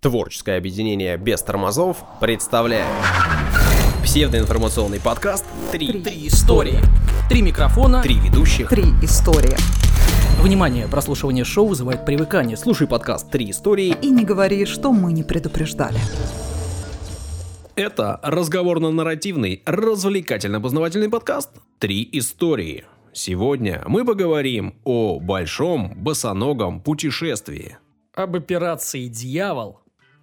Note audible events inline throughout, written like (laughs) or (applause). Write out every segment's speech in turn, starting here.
Творческое объединение без тормозов представляет псевдоинформационный подкаст «Три, Три истории. Три микрофона. Три ведущих». Три истории. Внимание, прослушивание шоу вызывает привыкание. Слушай подкаст «Три истории». И не говори, что мы не предупреждали. Это разговорно-нарративный, развлекательно-познавательный подкаст «Три истории». Сегодня мы поговорим о большом босоногом путешествии. Об операции «Дьявол»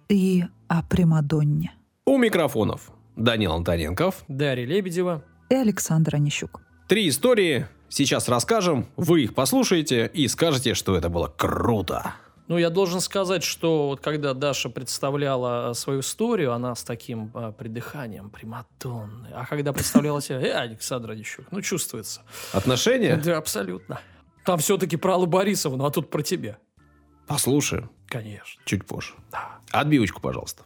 И о Примадонне. У микрофонов Данил Антоненков. Дарья Лебедева. И Александр Онищук. Три истории. Сейчас расскажем, вы их послушаете и скажете, что это было круто. Ну, я должен сказать, что вот когда Даша представляла свою историю, она с таким а, придыханием, приматонной. А когда представляла себя, э, Александр Онищук, ну, чувствуется. Отношения? Да, абсолютно. Там все-таки про Аллу Борисовну, а тут про тебя. Послушаем Конечно. чуть позже. Отбивочку, пожалуйста.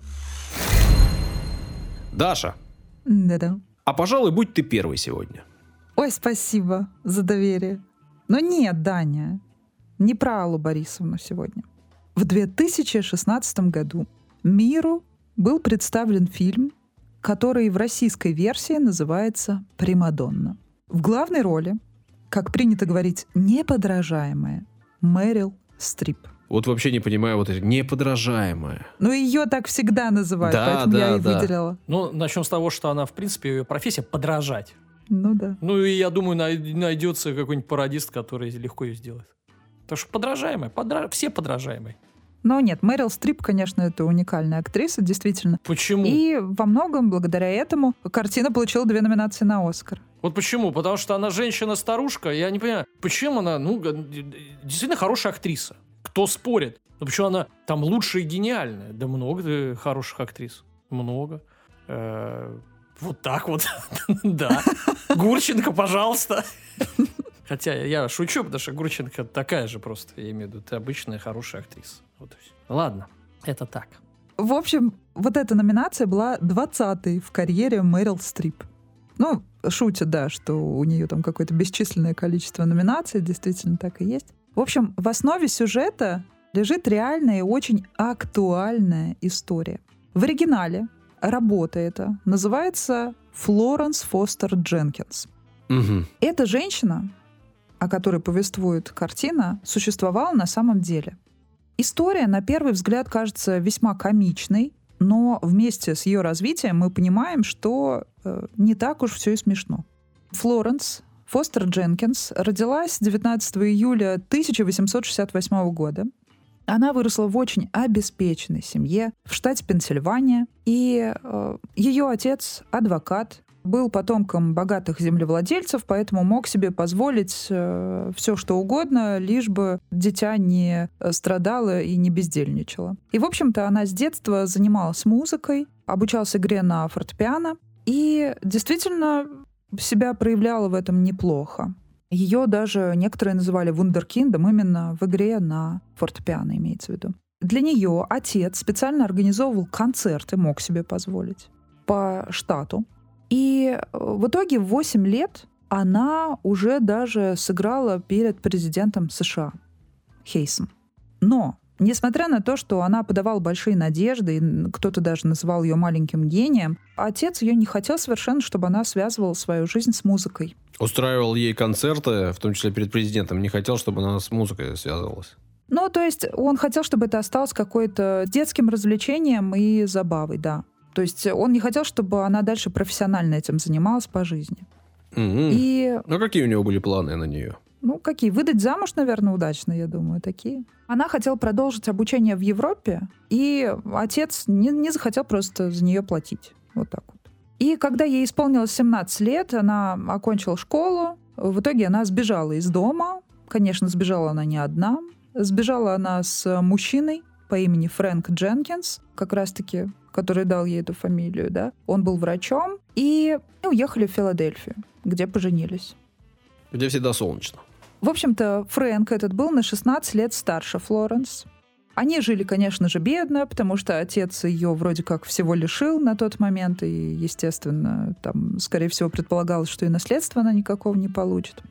Даша, Да-да. а пожалуй, будь ты первой сегодня. Ой, спасибо за доверие. Но нет, Даня, не про Аллу Борисовну сегодня. В 2016 году миру был представлен фильм, который в российской версии называется «Примадонна». В главной роли, как принято говорить, неподражаемая Мэрил Стрип. Вот вообще не понимаю, вот это неподражаемое. Ну, ее так всегда называют, Да, поэтому да, я и да. выделила. Ну, начнем с того, что она, в принципе, ее профессия подражать. Ну да. Ну, и я думаю, най- найдется какой-нибудь пародист, который легко ее сделает. Потому что подражаемая, подра- все подражаемые. Но нет, Мэрил Стрип, конечно, это уникальная актриса, действительно. Почему? И во многом благодаря этому картина получила две номинации на Оскар. Вот почему? Потому что она женщина-старушка. Я не понимаю, почему она, ну, действительно хорошая актриса. Кто спорит? Ну, почему она там лучшая и гениальная? Да много э, хороших актрис. Много. Э, Вот так вот. (laughs) Да. Гурченко, пожалуйста. Хотя я шучу, потому что Гурченко такая же просто, я имею в виду, ты обычная хорошая актриса. Ладно, это так. В общем, вот эта номинация была 20-й в карьере Мэрил Стрип. Ну, шутят, да, что у нее там какое-то бесчисленное количество номинаций, действительно так и есть. В общем, в основе сюжета лежит реальная и очень актуальная история. В оригинале работа эта называется Флоренс Фостер Дженкинс. Мгм. Эта женщина, о которой повествует картина, существовала на самом деле. История, на первый взгляд, кажется весьма комичной, но вместе с ее развитием мы понимаем, что э, не так уж все и смешно. Флоренс Фостер Дженкинс родилась 19 июля 1868 года. Она выросла в очень обеспеченной семье в штате Пенсильвания, и э, ее отец адвокат, был потомком богатых землевладельцев, поэтому мог себе позволить все, что угодно, лишь бы дитя не страдало и не бездельничало. И, в общем-то, она с детства занималась музыкой, обучалась игре на фортепиано и действительно себя проявляла в этом неплохо. Ее даже некоторые называли вундеркиндом именно в игре на фортепиано, имеется в виду. Для нее отец специально организовывал концерты, мог себе позволить, по штату. И в итоге в 8 лет она уже даже сыграла перед президентом США Хейсом. Но, несмотря на то, что она подавала большие надежды, и кто-то даже называл ее маленьким гением, отец ее не хотел совершенно, чтобы она связывала свою жизнь с музыкой. Устраивал ей концерты, в том числе перед президентом. Не хотел, чтобы она с музыкой связывалась. Ну, то есть он хотел, чтобы это осталось какой-то детским развлечением и забавой, да. То есть он не хотел, чтобы она дальше профессионально этим занималась по жизни. Мгм. И, Ну, какие у него были планы на нее? Ну, какие? Выдать замуж, наверное, удачно, я думаю, такие. Она хотела продолжить обучение в Европе, и отец не, не захотел просто за нее платить. Вот так вот. И когда ей исполнилось 17 лет, она окончила школу. В итоге она сбежала из дома. Конечно, сбежала она не одна. Сбежала она с мужчиной по имени Фрэнк Дженкинс, как раз-таки, который дал ей эту фамилию, да. Он был врачом. И уехали в Филадельфию, где поженились. Где всегда солнечно. В общем-то, Фрэнк этот был на 16 лет старше Флоренс. Они жили, конечно же, бедно, потому что отец ее вроде как всего лишил на тот момент, и, естественно, там, скорее всего, предполагалось, что и наследства она никакого не получит.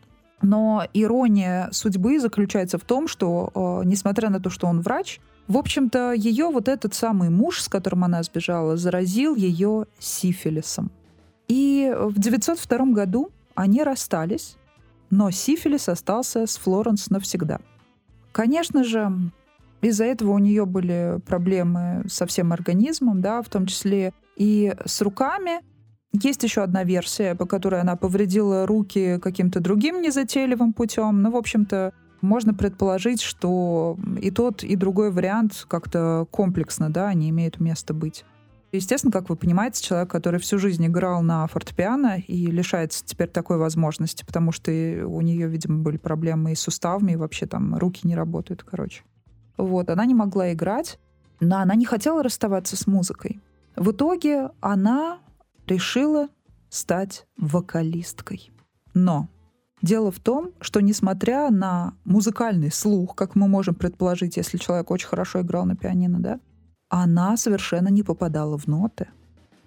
Но ирония судьбы заключается в том, что, э, несмотря на то, что он врач, В общем-то, ее вот этот самый муж, с которым она сбежала, заразил ее сифилисом. И в 902 году они расстались, но сифилис остался с Флоренс навсегда. Конечно же, из-за этого у нее были проблемы со всем организмом, да, в том числе и с руками. Есть еще одна версия, по которой она повредила руки каким-то другим незатейливым путем. Ну, в общем-то, можно предположить, что и тот, и другой вариант как-то комплексно, да, они имеют место быть. Естественно, как вы понимаете, человек, который всю жизнь играл на фортепиано и лишается теперь такой возможности, потому что у нее, видимо, были проблемы и с суставами, и вообще там руки не работают, короче. Вот, она не могла играть, но она не хотела расставаться с музыкой. В итоге она решила стать вокалисткой. Но дело в том, что несмотря на музыкальный слух, как мы можем предположить, если человек очень хорошо играл на пианино, да, она совершенно не попадала в ноты.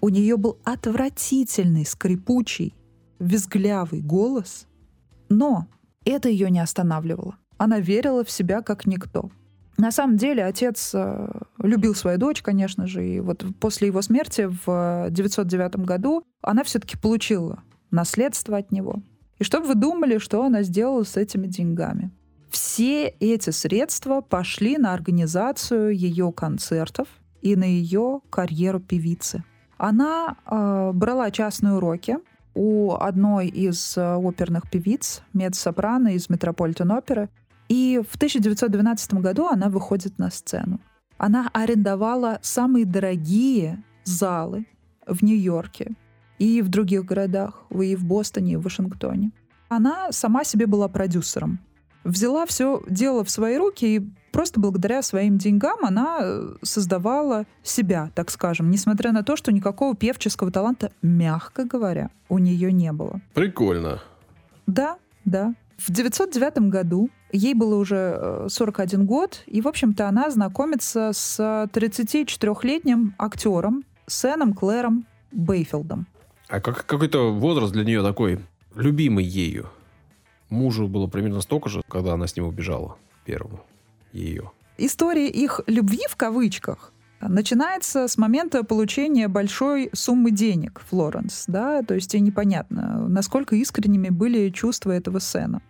У нее был отвратительный, скрипучий, визглявый голос, но это ее не останавливало. Она верила в себя как никто. На самом деле отец э, любил свою дочь, конечно же, и вот после его смерти в 909 году она все-таки получила наследство от него. И что бы вы думали, что она сделала с этими деньгами? Все эти средства пошли на организацию ее концертов и на ее карьеру певицы. Она э, брала частные уроки у одной из э, оперных певиц, меццо-сопрано из Метрополитен-оперы, и в 1912 году она выходит на сцену. Она арендовала самые дорогие залы в Нью-Йорке и в других городах, и в Бостоне, и в Вашингтоне. Она сама себе была продюсером. Взяла все дело в свои руки и просто благодаря своим деньгам она э, создавала себя, так скажем, несмотря на то, что никакого певческого таланта, мягко говоря, у нее не было. Прикольно. Да, да. В 909 году ей было уже 41 э, год, и, в общем-то, она знакомится с 34-летним актером Сэном Клэром Бейфилдом. А как, какой-то возраст для нее такой любимый ею? Мужу было примерно столько же, когда она с ним убежала первому ее. История их любви в кавычках начинается с момента получения большой суммы денег Флоренс, да, то есть непонятно, насколько искренними были чувства этого Сэна.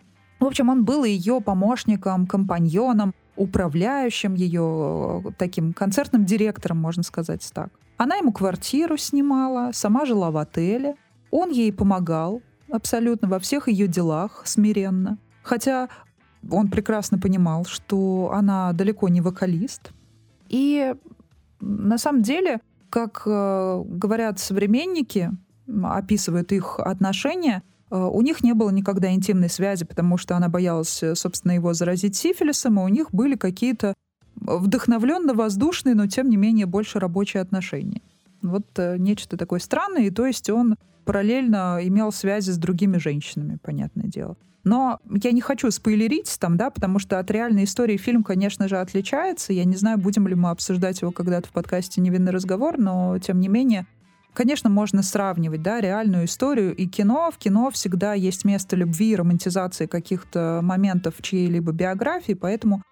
В общем, он был ее помощником, компаньоном, управляющим ее, таким концертным директором, можно сказать так. Она ему квартиру снимала, сама жила в отеле. Он ей помогал абсолютно во всех ее делах смиренно. Хотя он прекрасно понимал, что она далеко не вокалист. И на самом деле, как э, говорят современники, описывают их отношения, э, у них не было никогда интимной связи, потому что она боялась, э, собственно, его заразить сифилисом, и у них были какие-то вдохновленно-воздушные, но тем не менее больше рабочие отношения. Вот нечто такое странное, и то есть он параллельно имел связи с другими женщинами, понятное дело. Но я не хочу спойлерить там, да, потому что от реальной истории фильм, конечно же, отличается. Я не знаю, будем ли мы обсуждать его когда-то в подкасте «Невинный разговор», но, тем не менее, Конечно, можно сравнивать да, реальную историю и кино. В кино всегда есть место любви и романтизации каких-то моментов чьей-либо биографии, поэтому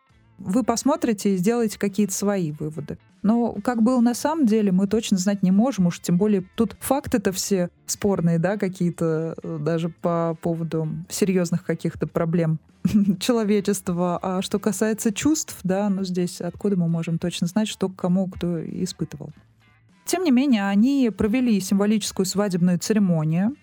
вы посмотрите и сделаете какие-то свои выводы. Но как было на самом деле, мы точно знать не можем, уж тем более тут факты-то все спорные, да, какие-то э, даже по поводу серьезных каких-то проблем (laughs) человечества. А что касается чувств, да, ну здесь откуда мы можем точно знать, что кому кто испытывал. Тем не менее, они провели символическую свадебную церемонию,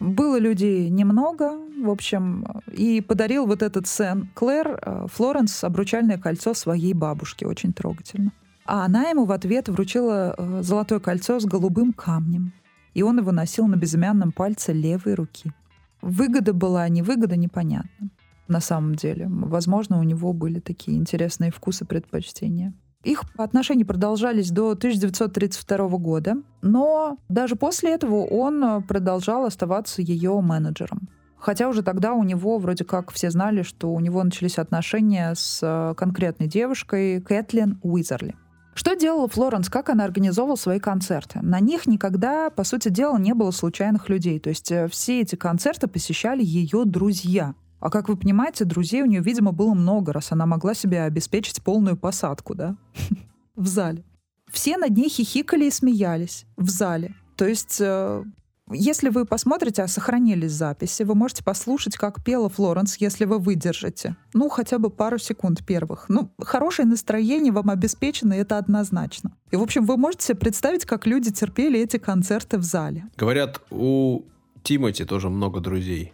было людей немного, в общем, и подарил вот этот Сен Клэр э, Флоренс обручальное кольцо своей бабушке, очень трогательно. А она ему в ответ вручила э, золотое кольцо с голубым камнем, и он его носил на безымянном пальце левой руки. Выгода была, не выгода, непонятно. На самом деле, возможно, у него были такие интересные вкусы, предпочтения. Их отношения продолжались до 1932 года, но даже после этого он э, продолжал оставаться ее менеджером. Хотя уже тогда у него вроде как все знали, что у него начались отношения с э, конкретной девушкой Кэтлин Уизерли. Что делала Флоренс, как она организовывала свои концерты? На них никогда, по сути дела, не было случайных людей. То есть э, все эти концерты посещали ее друзья. А как вы понимаете, друзей у нее, видимо, было много, раз она могла себе обеспечить полную посадку, да, (laughs) в зале. Все над ней хихикали и смеялись в зале. То есть э, если вы посмотрите, а сохранились записи, вы можете послушать, как пела Флоренс, если вы выдержите. Ну, хотя бы пару секунд первых. Ну, хорошее настроение вам обеспечено, это однозначно. И, в общем, вы можете себе представить, как люди терпели эти концерты в зале. Говорят, у Тимати тоже много друзей.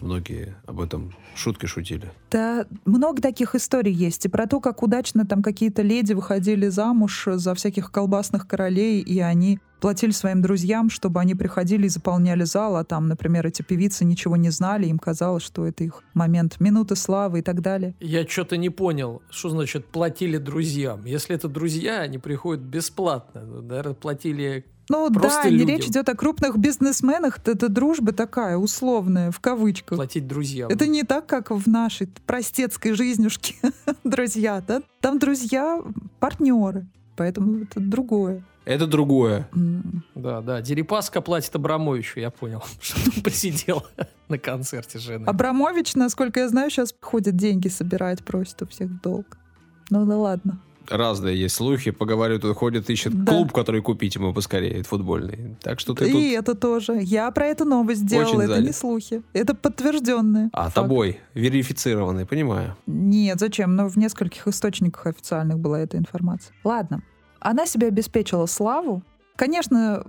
Многие об этом шутки шутили. Да, много таких историй есть. И про то, как удачно там какие-то леди выходили замуж за всяких колбасных королей, и они платили своим друзьям, чтобы они приходили и заполняли зал, а там, например, эти певицы ничего не знали, им казалось, что это их момент минуты славы и так далее. Я что-то не понял, что значит платили друзьям. Если это друзья, они приходят бесплатно. Наверное, платили ну Просто да, не людям. речь идет о крупных бизнесменах, это дружба такая условная, в кавычках. платить друзьям. Это не так, как в нашей простецкой жизнюшке, (laughs) друзья, да? Там друзья партнеры, поэтому это другое. Это другое. М. Да, да. Дерипаска платит Абрамовичу, я понял, (laughs) что он посидел (laughs) на концерте жены. Абрамович, насколько я знаю, сейчас ходит деньги собирать, просит у всех в долг. Ну да ладно. Разные есть слухи. Поговорю, тут ходит, ищет Да. клуб, который купить ему поскорее, футбольный. Так что ты И тут... это тоже. Я про эту новость сделала, Очень это занят. не слухи. Это подтвержденные. А, факты. тобой. Верифицированный, понимаю. Нет, зачем? Ну, в нескольких источниках официальных была эта информация. Ладно. Она себе обеспечила славу. Конечно,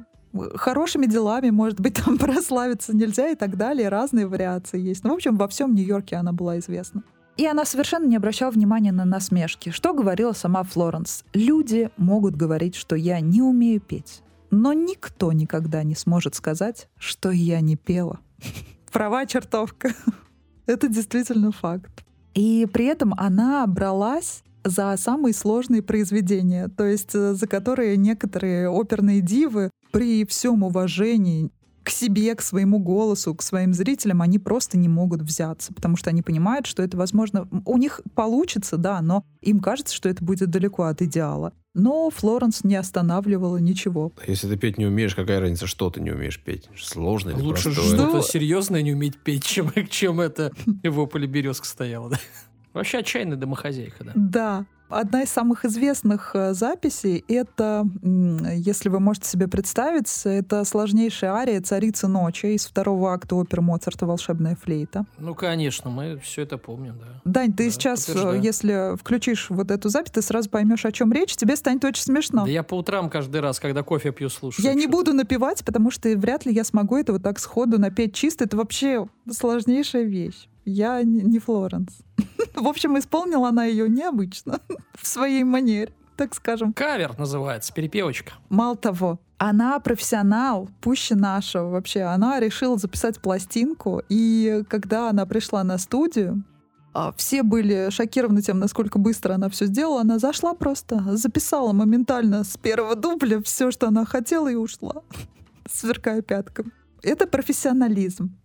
хорошими делами, может быть, (laughs) там прославиться нельзя и так далее. Разные вариации есть. Ну, в общем, во всем Нью-Йорке она была известна. И она совершенно не обращала внимания на насмешки. Что говорила сама Флоренс? Люди могут говорить, что я не умею петь. Но никто никогда не сможет сказать, что я не пела. (laughs) Права чертовка. (laughs) Это действительно факт. И при этом она бралась за самые сложные произведения, то есть э, за которые некоторые оперные дивы при всем уважении к себе, к своему голосу, к своим зрителям, они просто не могут взяться, потому что они понимают, что это, возможно, у них получится, да, но им кажется, что это будет далеко от идеала. Но Флоренс не останавливала ничего. Если ты петь не умеешь, какая разница, что ты не умеешь петь? Сложно или Лучше простое? что- что-то серьезное не уметь петь, чем, (laughs) чем это (laughs) в поле березка стояла. Да? Вообще отчаянная домохозяйка, да. Да. Одна из самых известных э, записей — это, если вы можете себе представить, это сложнейшая ария «Царица ночи» из второго акта оперы Моцарта «Волшебная флейта». Ну, конечно, мы все это помним, да. Дань, ты Да, сейчас, э, подтверждаю. если включишь вот эту запись, ты сразу поймешь, о чем речь, тебе станет очень смешно. Да я по утрам каждый раз, когда кофе пью, слушаю. Я не буду напевать, потому что вряд ли я смогу это вот так сходу напеть чисто. Это вообще сложнейшая вещь. Я не Флоренс. (laughs) В общем, исполнила она ее необычно, (laughs) в своей манере, так скажем. Кавер называется, перепевочка. Мало того, она профессионал, пуще нашего вообще. Она решила записать пластинку, и когда она пришла на студию, а, все были шокированы тем, насколько быстро она все сделала. Она зашла просто, записала моментально с первого дубля все, что она хотела, и ушла, (laughs) сверкая пятками. Это профессионализм.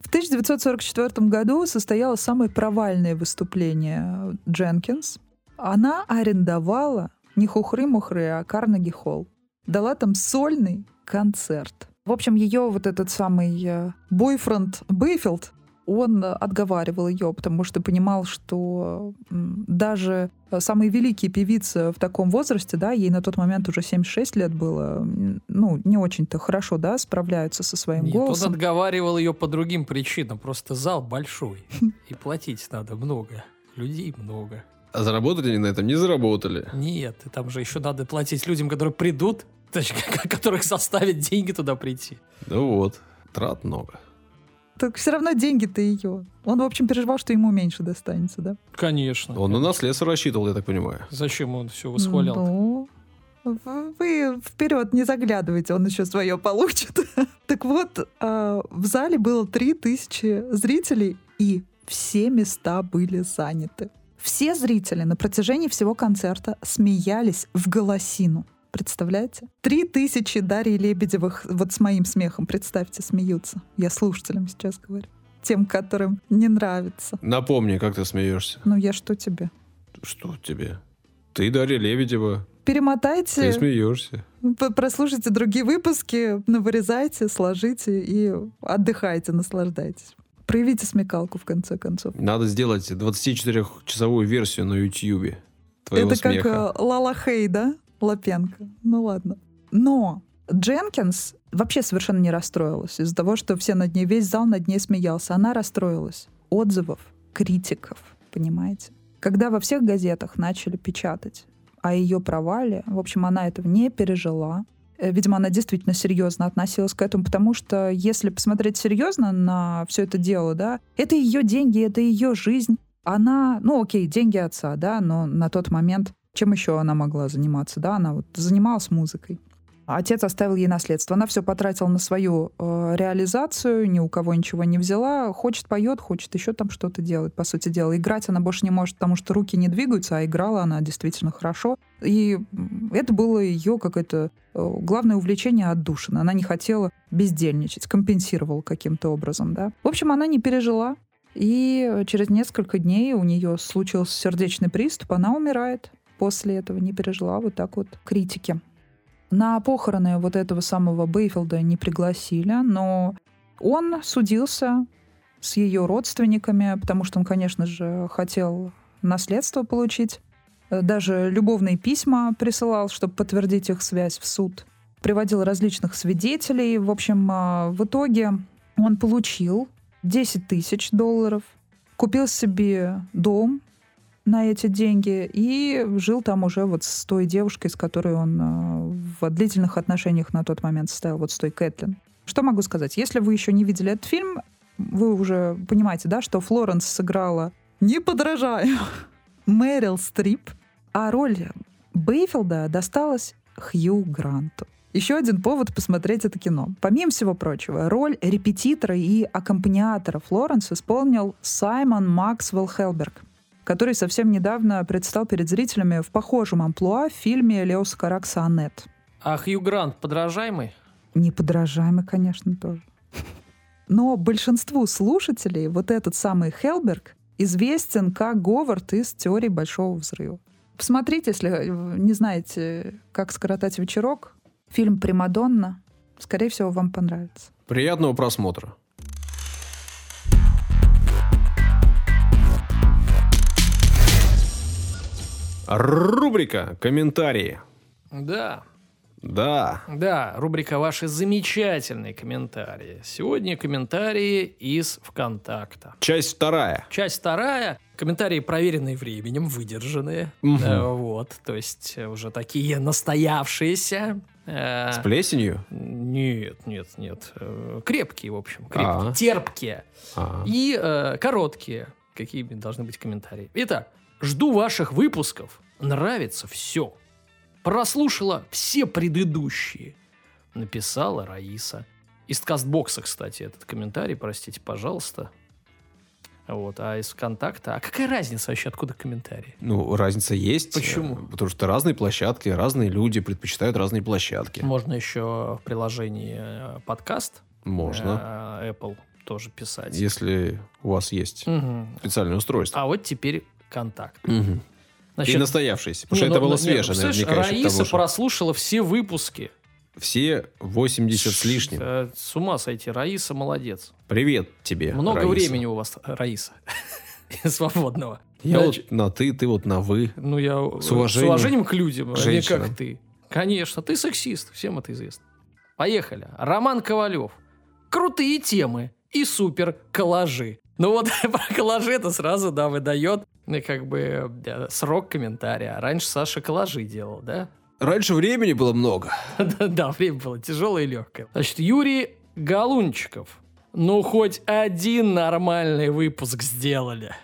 В 1944 году состоялось самое провальное выступление Дженкинс. Она арендовала не Хухры-Мухры, а Карнеги Холл. Дала там сольный концерт. В общем, ее вот этот самый э, бойфренд Бейфилд, он отговаривал ее, потому что понимал, что даже самые великие певицы в таком возрасте, да, ей на тот момент уже 76 лет было, ну, не очень-то хорошо, да, справляются со своим Нет, он голосом. отговаривал ее по другим причинам. Просто зал большой. И платить надо много. Людей много. А заработали они на этом? Не заработали. Нет, и там же еще надо платить людям, которые придут, точнее, (laughs) которых заставят деньги туда прийти. Ну вот, трат много. Так все равно деньги-то ее. Он, в общем, переживал, что ему меньше достанется, да? Конечно. Он на наследство рассчитывал, я так понимаю. Зачем он все восхвалял? Ну, вы вперед не заглядывайте, он еще свое получит. (laughs) Так вот, а, в зале было 3000 зрителей, и все места были заняты. Все зрители на протяжении всего концерта смеялись в голосину. Представляете? Три тысячи Дарьи Лебедевых вот с моим смехом, представьте, смеются. Я слушателям сейчас говорю. Тем, которым не нравится. Напомни, как ты смеешься. Ну я что тебе? Что тебе? Ты Дарья Лебедева. Перемотайте. Ты смеешься. Прослушайте другие выпуски, навырезайте, сложите и отдыхайте, наслаждайтесь. Проявите смекалку, в конце концов. Надо сделать 24-часовую версию на YouTube твоего Это смеха. как э, Лала Хей, да? Лапенко. Ну ладно. Но Дженкинс вообще совершенно не расстроилась из-за того, что все над ней, весь зал над ней смеялся. Она расстроилась. Отзывов, критиков, понимаете? Когда во всех газетах начали печатать о ее провале, в общем, она этого не пережила. Э, Видимо, она действительно серьезно относилась к этому, потому что если посмотреть серьезно на все это дело, да, это ее деньги, это ее жизнь. Она, ну окей, деньги отца, да, но на тот момент чем еще она могла заниматься, да, она вот занималась музыкой. Отец оставил ей наследство. Она все потратила на свою э, реализацию, ни у кого ничего не взяла. Хочет поет, хочет еще там что-то делать. По сути дела, играть она больше не может, потому что руки не двигаются, а играла она действительно хорошо. И это было ее какое-то э, главное увлечение отдушина. Она не хотела бездельничать, компенсировала каким-то образом, да. В общем, она не пережила. И через несколько дней у нее случился сердечный приступ, она умирает. После этого не пережила вот так вот критики. На похороны вот этого самого Бейфилда не пригласили, но он судился с ее родственниками, потому что он, конечно же, хотел наследство получить. Даже любовные письма присылал, чтобы подтвердить их связь в суд. Приводил различных свидетелей. В общем, а, в итоге он получил 10 тысяч долларов, купил себе дом на эти деньги и жил там уже вот с той девушкой, с которой он э, в длительных отношениях на тот момент состоял, вот с той Кэтлин. Что могу сказать? Если вы еще не видели этот фильм, вы уже понимаете, да, что Флоренс сыграла не подражаю (laughs) Мэрил Стрип, а роль Бейфилда досталась Хью Гранту. Еще один повод посмотреть это кино. Помимо всего прочего, роль репетитора и аккомпаниатора Флоренс исполнил Саймон Максвелл Хелберг, который совсем недавно предстал перед зрителями в похожем амплуа в фильме Леоса Каракса «Аннет». А Хью Грант подражаемый? Неподражаемый, конечно, тоже. Но большинству слушателей вот этот самый Хелберг известен как Говард из «Теории Большого Взрыва». Посмотрите, если не знаете, как скоротать вечерок, фильм «Примадонна», скорее всего, вам понравится. Приятного просмотра. Рубрика «Комментарии». Да, Да, да, рубрика «Ваши замечательные комментарии». Сегодня комментарии из ВКонтакта. часть вторая. Часть вторая. Комментарии, проверенные временем, выдержанные. Мгм. Э, вот, то есть э, уже такие настоявшиеся. Э, С плесенью? Нет, нет, нет. Э, Крепкие, в общем. Крепкие. А. Терпкие. А. И э, короткие. Какие должны быть комментарии. Итак, жду ваших выпусков. Нравится все. Прослушала все предыдущие. Написала Раиса. Из кастбокса, кстати, этот комментарий, простите, пожалуйста. Вот, а из ВКонтакта... А какая разница вообще, откуда комментарии? Ну, разница есть. Почему? э, Потому что разные площадки, разные люди предпочитают разные площадки. Можно еще в приложении э, подкаст Можно. э, Apple тоже писать. Если у вас есть Мгм. специальное устройство. А вот теперь контакт. Мгм. И настоявшийся. Потому Не, что это ну, было ну, свежее, не, наверняка, к Раиса прослушала все выпуски. Все 80 с лишним. Э, С ума сойти. Раиса молодец. Привет тебе, Много Раиса. времени у вас, э, Раиса. (laughs) Свободного. Я Значит, вот на ты, ты вот на вы. Ну, я С с уважением к людям, а не как ты. Конечно, ты сексист, всем это известно. Поехали. Роман Ковалев. Крутые темы и супер коллажи. Ну вот (laughs) про коллажи это сразу, да, выдает как бы э, срок комментария. Раньше Саша коллажи делал, да? Раньше времени было много. Да, да, время было тяжелое и легкое. Значит, Юрий Галунчиков. Ну, хоть один нормальный выпуск сделали.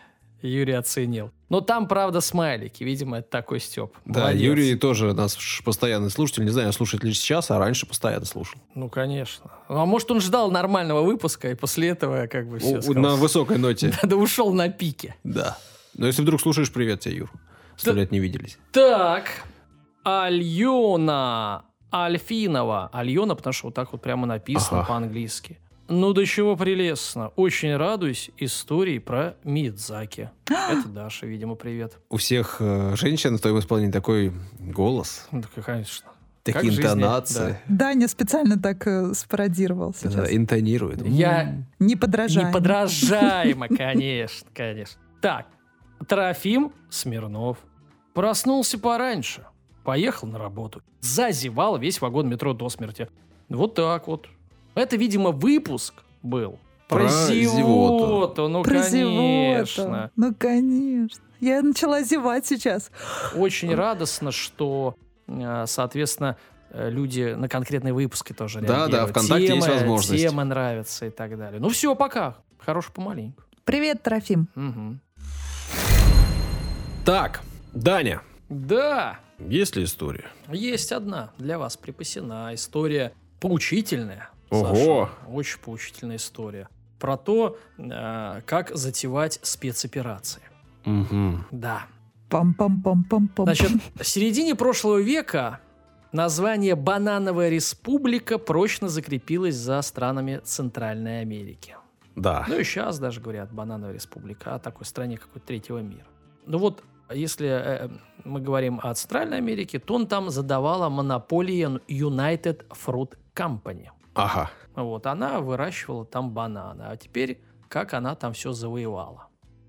Юрий оценил. Но там, правда, смайлики. Видимо, это такой Степ. Да, Юрий тоже наш постоянный слушатель. Не знаю, слушает ли сейчас, а раньше постоянно слушал. Ну, конечно. Ну, А может, он ждал нормального выпуска, и после этого как бы все У- На высокой ноте. (laughs) Да ушел на пике. Да. Но если вдруг слушаешь, привет тебе, Юр. Сто Да. лет не виделись. Так, Альона Альфинова. Альона, потому что вот так вот прямо написано Ага. по-английски. Ну, до чего прелестно. Очень радуюсь истории про Мидзаки. (gasps) Это Даша, видимо, привет. У всех э, женщин в твоем исполнении такой голос. Ну, так, конечно. Как Такие жизни, интонации. Даня специально так э, спародировал сейчас. Да, интонирует. Я Не подражаем. Неподражаемо, (laughs) конечно, конечно. Так, Трофим Смирнов проснулся пораньше, поехал на работу, зазевал весь вагон метро до смерти. Вот так вот. Это, видимо, выпуск был. Про, Про зевоту. зевоту. ну Про конечно. зевоту. Ну, конечно. Я начала зевать сейчас. Очень радостно, что, э, соответственно, э, люди на конкретные выпуски тоже Да, да. ВКонтакте есть Темы- возможность. Темы нравятся и так далее. Ну все, пока. Хорош помаленьку. Привет, Трофим. Мгм. Так, Даня, Да, есть ли история? есть одна для вас припасена история поучительная. Ого. Саша. Очень поучительная история. Про то, э, как затевать спецоперации. Мгм. Да. Пам-пам-пам-пам-пам. Значит, в середине прошлого века название «Банановая республика» прочно закрепилось за странами Центральной Америки. Да. Ну и сейчас даже говорят «Банановая республика» о такой стране, как третьего мира. Ну вот, если э, мы говорим о Центральной Америке, то он там задавала монополия United Fruit Company. Ага. Вот, она выращивала там бананы. А теперь, как она там все завоевала.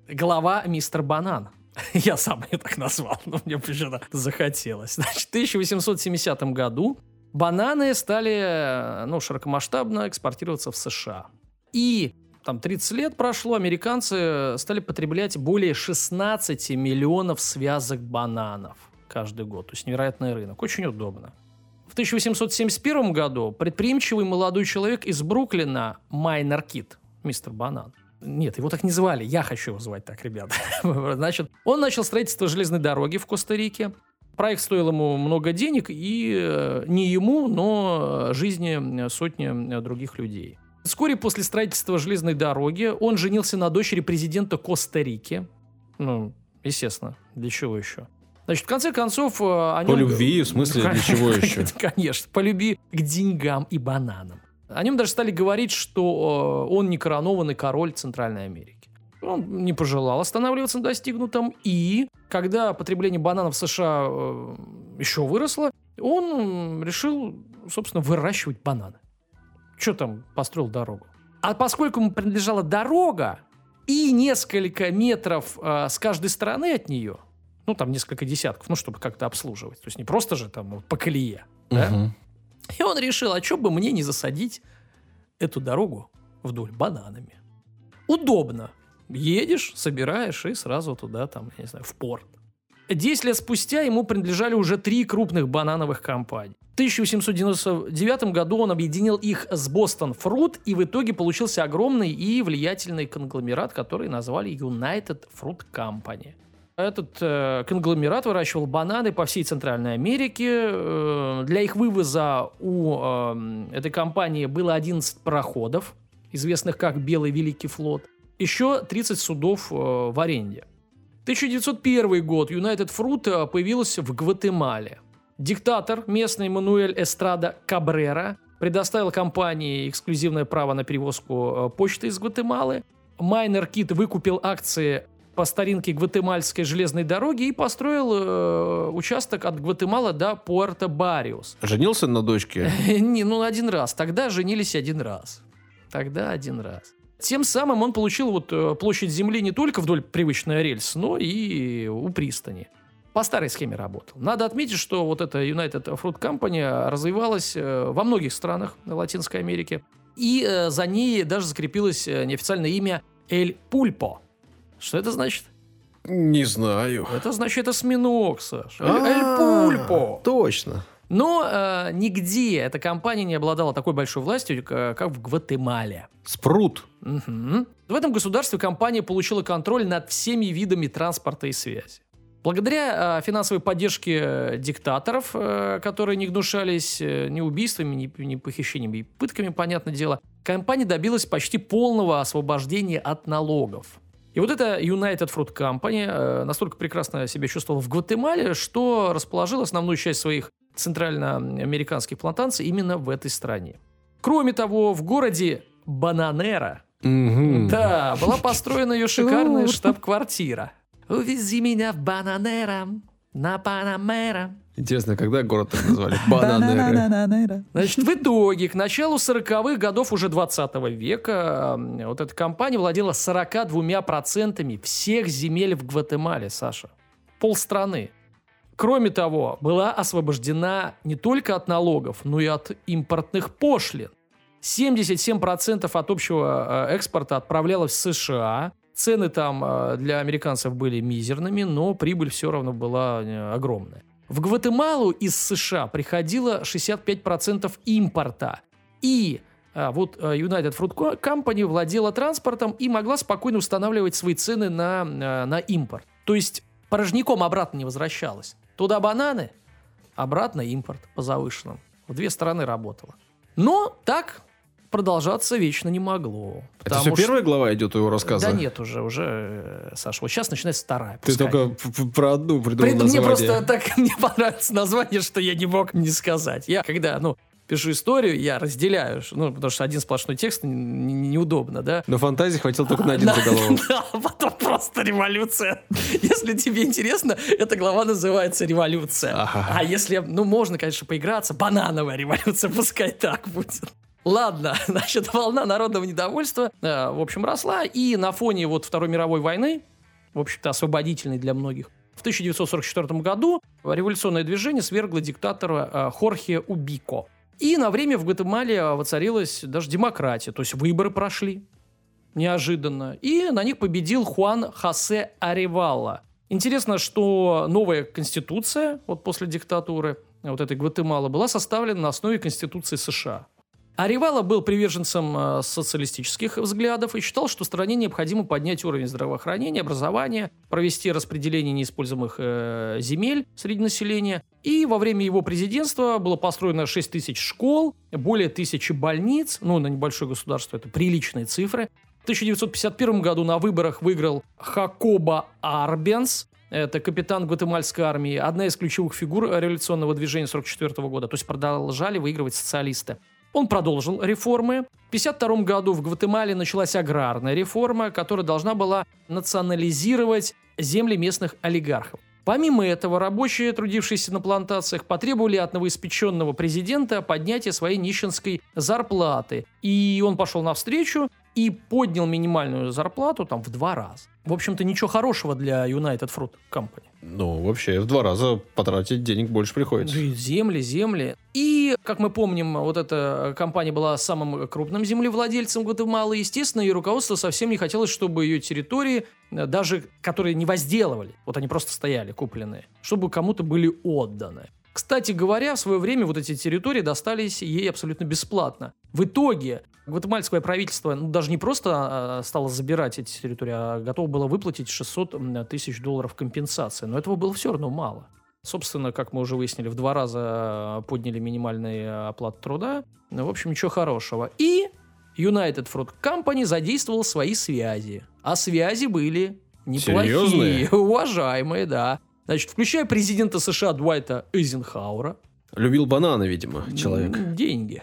Глава мистер Банан. (laughs) Я сам ее так назвал, но мне почему-то захотелось. Значит, в 1870 году бананы стали э, ну, широкомасштабно экспортироваться в США. И там 30 лет прошло, американцы стали потреблять более 16 миллионов связок бананов каждый год. То есть невероятный рынок. Очень удобно. В 1871 году предприимчивый молодой человек из Бруклина Майнер Кит, мистер Банан, нет, его так не звали, я хочу его звать так, ребята. (laughs) Значит, он начал строительство железной дороги в Коста-Рике. Проект стоил ему много денег, и э, не ему, но жизни э, сотни э, других людей. Вскоре после строительства железной дороги он женился на дочери президента Коста-Рики. Ну, естественно, для чего еще? Значит, в конце концов... э, О По любви, в смысле, для чего еще? (laughs) Конечно, по любви к деньгам и бананам. О нем даже стали говорить, что э, он не коронованный король Центральной Америки. Он не пожелал останавливаться на достигнутом, и когда потребление бананов в США э, еще выросло, он решил, собственно, выращивать бананы. Что там, построил дорогу. А поскольку ему принадлежала дорога и несколько метров э, с каждой стороны от нее, ну, там несколько десятков, ну, чтобы как-то обслуживать. То есть не просто же там вот по колее. да? Мгм. И он решил, а что бы мне не засадить эту дорогу вдоль бананами. Удобно. Едешь, собираешь и сразу туда, там, я не знаю, в порт. Десять лет спустя ему принадлежали уже три крупных банановых компании. В 1899 году он объединил их с Бостон Фрут, и в итоге получился огромный и влиятельный конгломерат, который назвали United Fruit Company. Этот э, конгломерат выращивал бананы по всей Центральной Америке. Э, для их вывоза у э, этой компании было 11 пароходов, известных как Белый Великий флот. Еще 30 судов э, в аренде. 1901 год United Fruit э, появился в Гватемале. Диктатор местный Мануэль Эстрада Кабрера предоставил компании эксклюзивное право на перевозку э, почты из Гватемалы. Майнер Кит выкупил акции по старинке Гватемальской железной дороги и построил э, участок от Гватемала до Пуэрто-Бариус. Женился на дочке? (laughs) Не, ну один раз. Тогда женились один раз. Тогда один раз. Тем самым он получил вот э, площадь земли не только вдоль привычной рельсы, но и у пристани. По старой схеме работал. Надо отметить, что вот эта United Fruit Company развивалась э, во многих странах Латинской Америки. И э, за ней даже закрепилось неофициальное имя Эль Пульпо. Что это значит? Не знаю. Это значит осьминог, Саш. Эль, А, Эль Пульпо. Точно. Но э, нигде эта компания не обладала такой большой властью, к- как в Гватемале. Спрут. Мгм. В этом государстве компания получила контроль над всеми видами транспорта и связи. Благодаря э, финансовой поддержке э, диктаторов, э, которые не гнушались э, ни убийствами, ни, ни похищениями и пытками, понятное дело, компания добилась почти полного освобождения от налогов. И вот эта United Fruit Company э, настолько прекрасно себя чувствовала в Гватемале, что расположила основную часть своих центральноамериканских плантаций именно в этой стране. Кроме того, в городе Бананера да, была построена ее шикарная штаб-квартира. Увези меня в Бананера. на Панамера. Интересно, когда город так назвали? Бананера. Значит, в итоге, к началу 40-х годов уже 20 века вот эта компания владела 42% всех земель в Гватемале, Саша. Полстраны. Кроме того, была освобождена не только от налогов, но и от импортных пошлин. 77% от общего э, экспорта отправлялось в США. Цены там э, для американцев были мизерными, но прибыль все равно была э, огромная. В Гватемалу из США приходило 65% импорта. И вот United Fruit Company владела транспортом и могла спокойно устанавливать свои цены на, на импорт. То есть порожняком обратно не возвращалась. Туда бананы, обратно импорт по завышенным. В две стороны работало. Но так продолжаться вечно не могло. Это все что- первая глава идет у его рассказа? Да нет, уже, уже, э, Саша, вот сейчас начинается вторая. Ты пускай. только п- п- про одну придумал При мне название. просто так (laughs) мне понравилось название, что я не мог не сказать. Я, когда, ну, пишу историю, я разделяю, ну, потому что один сплошной текст неудобно, да. Но фантазии хватило только на (laughs) один заголовок. (laughs) Да, а потом просто революция. Если тебе интересно, эта глава называется «Революция». А если, ну, можно, конечно, поиграться, «Банановая революция», (laughs) пускай так будет. Ладно, значит, волна народного недовольства, э, в общем, росла, и на фоне вот Второй мировой войны, в общем-то, освободительной для многих, в 1944 году революционное движение свергло диктатора э, Хорхе Убико. И на время в Гватемале воцарилась даже демократия, то есть выборы прошли неожиданно. И на них победил Хуан Хосе Аревала. Интересно, что новая конституция, вот после диктатуры вот этой Гватемалы, была составлена на основе конституции США. Аревала был приверженцем э, социалистических взглядов и считал, что стране необходимо поднять уровень здравоохранения, образования, провести распределение неиспользуемых э, земель среди населения. И во время его президентства было построено 6 тысяч школ, более тысячи больниц, ну, на небольшое государство это приличные цифры. В 1951 году на выборах выиграл Хакоба Арбенс, это капитан гватемальской армии, одна из ключевых фигур революционного движения 1944 года. То есть продолжали выигрывать социалисты. Он продолжил реформы. В 1952 году в Гватемале началась аграрная реформа, которая должна была национализировать земли местных олигархов. Помимо этого, рабочие, трудившиеся на плантациях, потребовали от новоиспеченного президента поднятия своей нищенской зарплаты. И он пошел навстречу и поднял минимальную зарплату там в два раза. В общем-то, ничего хорошего для United Fruit Company. Ну, вообще, в два раза потратить денег больше приходится. Да и земли, земли. И, как мы помним, вот эта компания была самым крупным землевладельцем Гватемалы. Естественно, ее руководство совсем не хотелось, чтобы ее территории, э, даже которые не возделывали, вот они просто стояли купленные, чтобы кому-то были отданы. Кстати говоря, в свое время вот эти территории достались ей абсолютно бесплатно. В итоге гватемальское правительство ну, даже не просто а, стало забирать эти территории, а готово было выплатить 600 м, тысяч долларов компенсации. Но этого было все равно мало. Собственно, как мы уже выяснили, в два раза подняли минимальный оплат труда. Ну, в общем, ничего хорошего. И United Fruit Company задействовал свои связи. А связи были неплохие, Серьезные? (laughs) уважаемые, да. Значит, включая президента США Дуайта Эйзенхауэра. Любил бананы, видимо, человек. Деньги.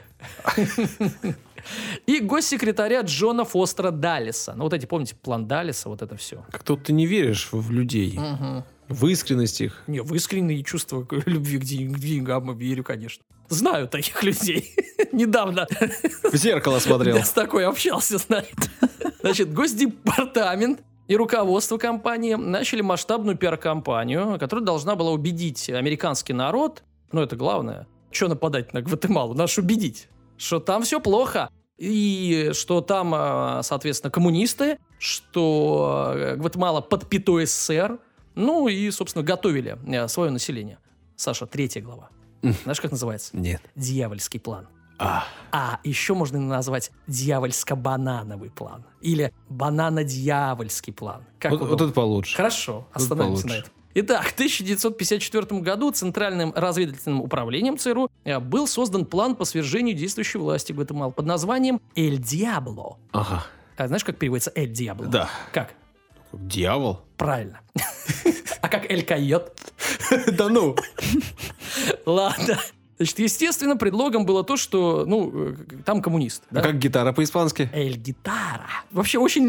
И госсекретаря Джона Фостера Даллиса. Ну, вот эти, помните, план Даллиса, вот это все. Как-то ты не веришь в людей, в искренность их. Не, в искренние чувства любви к, ден- к деньгам верю, конечно. Знаю таких людей. (laughs) Недавно В зеркало (laughs) смотрел. я с такой общался, (laughs) знает. Значит, Госдепартамент и руководство компании начали масштабную пиар-компанию, которая должна была убедить американский народ, ну это главное, что нападать на Гватемалу, наш убедить, что там все плохо, и что там, э, соответственно, коммунисты, что э, Гватемала под пятой СССР, ну и, собственно, готовили э, свое население. Саша, третья глава. Знаешь, как называется? Нет. Дьявольский план. А, А еще можно назвать дьявольско-банановый план. Или банано-дьявольский план. Как вот, вот удобно. это получше. Хорошо, остановимся на получше. этом. Итак, в 1954 году Центральным разведывательным управлением ЦРУ э, был создан план по свержению действующей власти Гватемалы под названием «Эль Диабло». Ага. А знаешь, как переводится «Эль Диабло»? Да. Как? Дьявол? Правильно. (laughs) А как «Эль Койот»? (laughs) Да ну. Ладно. Значит, естественно, предлогом было то, что, ну, э, там коммунист. А как гитара по-испански? Эль гитара. Вообще очень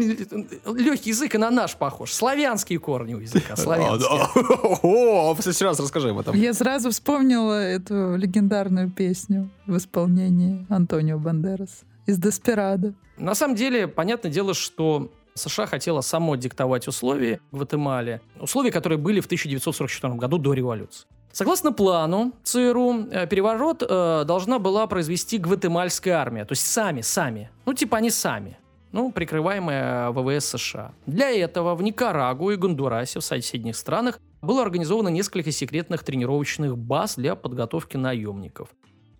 легкий язык и на наш похож. Славянские корни у языка. (laughs) Славянские. (laughs) О, в следующий раз расскажи об этом. Я сразу вспомнила эту легендарную песню в исполнении Антонио Бандерас из «Деспирадо». На самом деле, понятное дело, что США хотела само диктовать условия в Гватемале. Условия, которые были в 1944 году до революции. Согласно плану ЦРУ, э, переворот э, должна была произвести гватемальская армия. То есть сами, сами. Ну, типа они сами. Ну, прикрываемая ВВС США. Для этого в Никарагуа и Гондурасе, в соседних странах, было организовано несколько секретных тренировочных баз для подготовки наемников.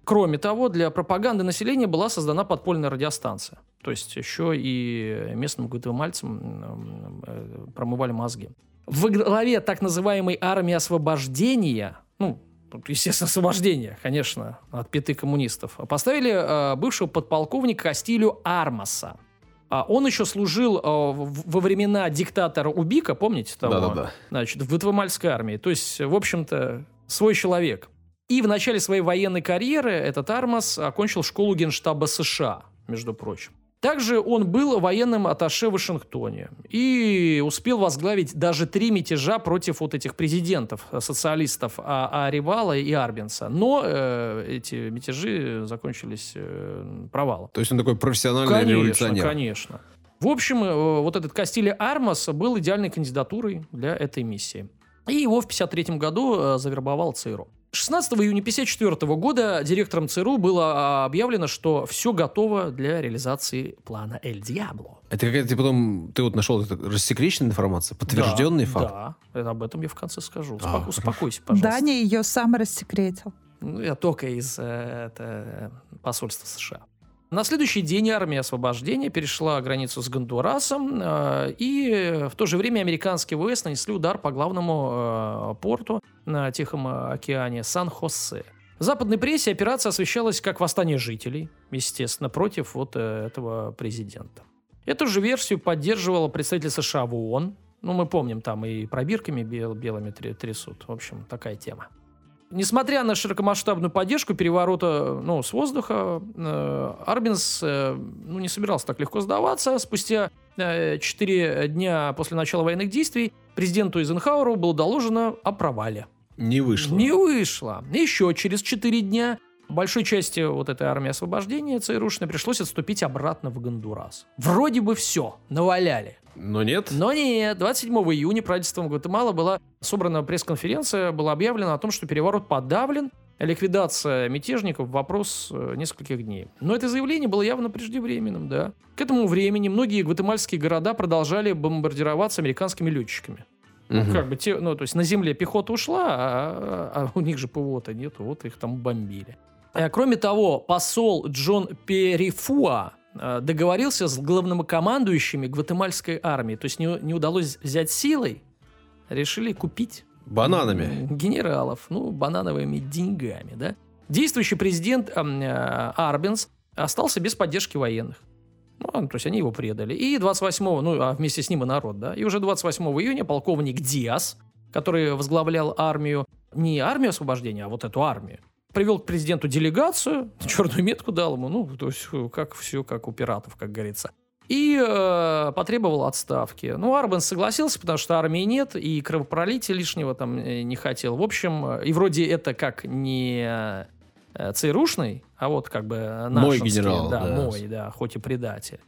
Кроме того, для пропаганды населения была создана подпольная радиостанция. То есть еще и местным гватемальцам э, промывали мозги. В главе так называемой армии освобождения ну, естественно, освобождение, конечно, от пяты коммунистов, поставили э, бывшего подполковника Кастилю Армаса. А он еще служил э, во времена диктатора Убика, помните того? Да-да-да. Значит, в Гватемальской армии. То есть, в общем-то, свой человек. И в начале своей военной карьеры этот Армас окончил школу генштаба США, между прочим. Также он был военным атташе в Вашингтоне и успел возглавить даже три мятежа против вот этих президентов, э, социалистов а, Аривала и Арбинса. Но э, эти мятежи закончились э, провалом. То есть он такой профессиональный конечно, революционер. Конечно, В общем, э, вот этот Кастиле Армас был идеальной кандидатурой для этой миссии. И его в 1953 году э, завербовал ЦРУ. 16 июня 1954 года директором ЦРУ было а, объявлено, что все готово для реализации плана «Эль Диабло». Это какая-то ты потом, ты вот нашел это рассекреченная информация, подтвержденный да, факт? Да, это об этом я в конце скажу. А, Успоко- успокойся, (laughs) пожалуйста. Даня ее сам рассекретил. Ну, я только из э, это, посольства США. На следующий день армия освобождения перешла границу с Гондурасом, э, и в то же время американские ВС нанесли удар по главному э, порту на Тихом океане Сан-Хосе. В западной прессе операция освещалась как восстание жителей, естественно, против вот э, этого президента. Эту же версию поддерживала представитель США в ООН. Ну, мы помним, там и пробирками бел- белыми тря- трясут. В общем, такая тема. Несмотря на широкомасштабную поддержку переворота ну, с воздуха, э, Арбинс э, ну, не собирался так легко сдаваться. Спустя э, 4 дня после начала военных действий президенту Эйзенхауэру было доложено о провале. Не вышло. Не вышло. Еще через 4 дня большой части вот этой армии освобождения ЦРУшной пришлось отступить обратно в Гондурас. Вроде бы все, наваляли. Но нет? Но нет, 27 июня правительством Гватемала была собрана пресс-конференция, было объявлено о том, что переворот подавлен, ликвидация мятежников – вопрос э, нескольких дней. Но это заявление было явно преждевременным, да. К этому времени многие гватемальские города продолжали бомбардироваться американскими летчиками. Ну, Мгм. как бы те, ну, то есть на земле пехота ушла, а, а у них же ПВО-то нет, вот их там бомбили. Э, Кроме того, посол Джон Перифуа договорился с главнокомандующими гватемальской армии. То есть не, не удалось взять силой, решили купить Бананами. генералов, ну, банановыми деньгами, да. Действующий президент эм, э, Арбенс остался без поддержки военных. Ну, то есть они его предали. И 28, ну, а вместе с ним и народ, да. И уже 28 июня полковник Диас, который возглавлял армию, не армию освобождения, а вот эту армию, привел к президенту делегацию, (laughs) черную метку дал ему, ну, то есть э, как все, как у пиратов, как говорится. И э, потребовал отставки. Ну, Арбен согласился, потому что армии нет, и кровопролития лишнего там э, не хотел. В общем, э, и вроде это как не ЦРУшный, а вот как бы Мой нашинский, генерал, Да, да. мой, да, хоть и предатель.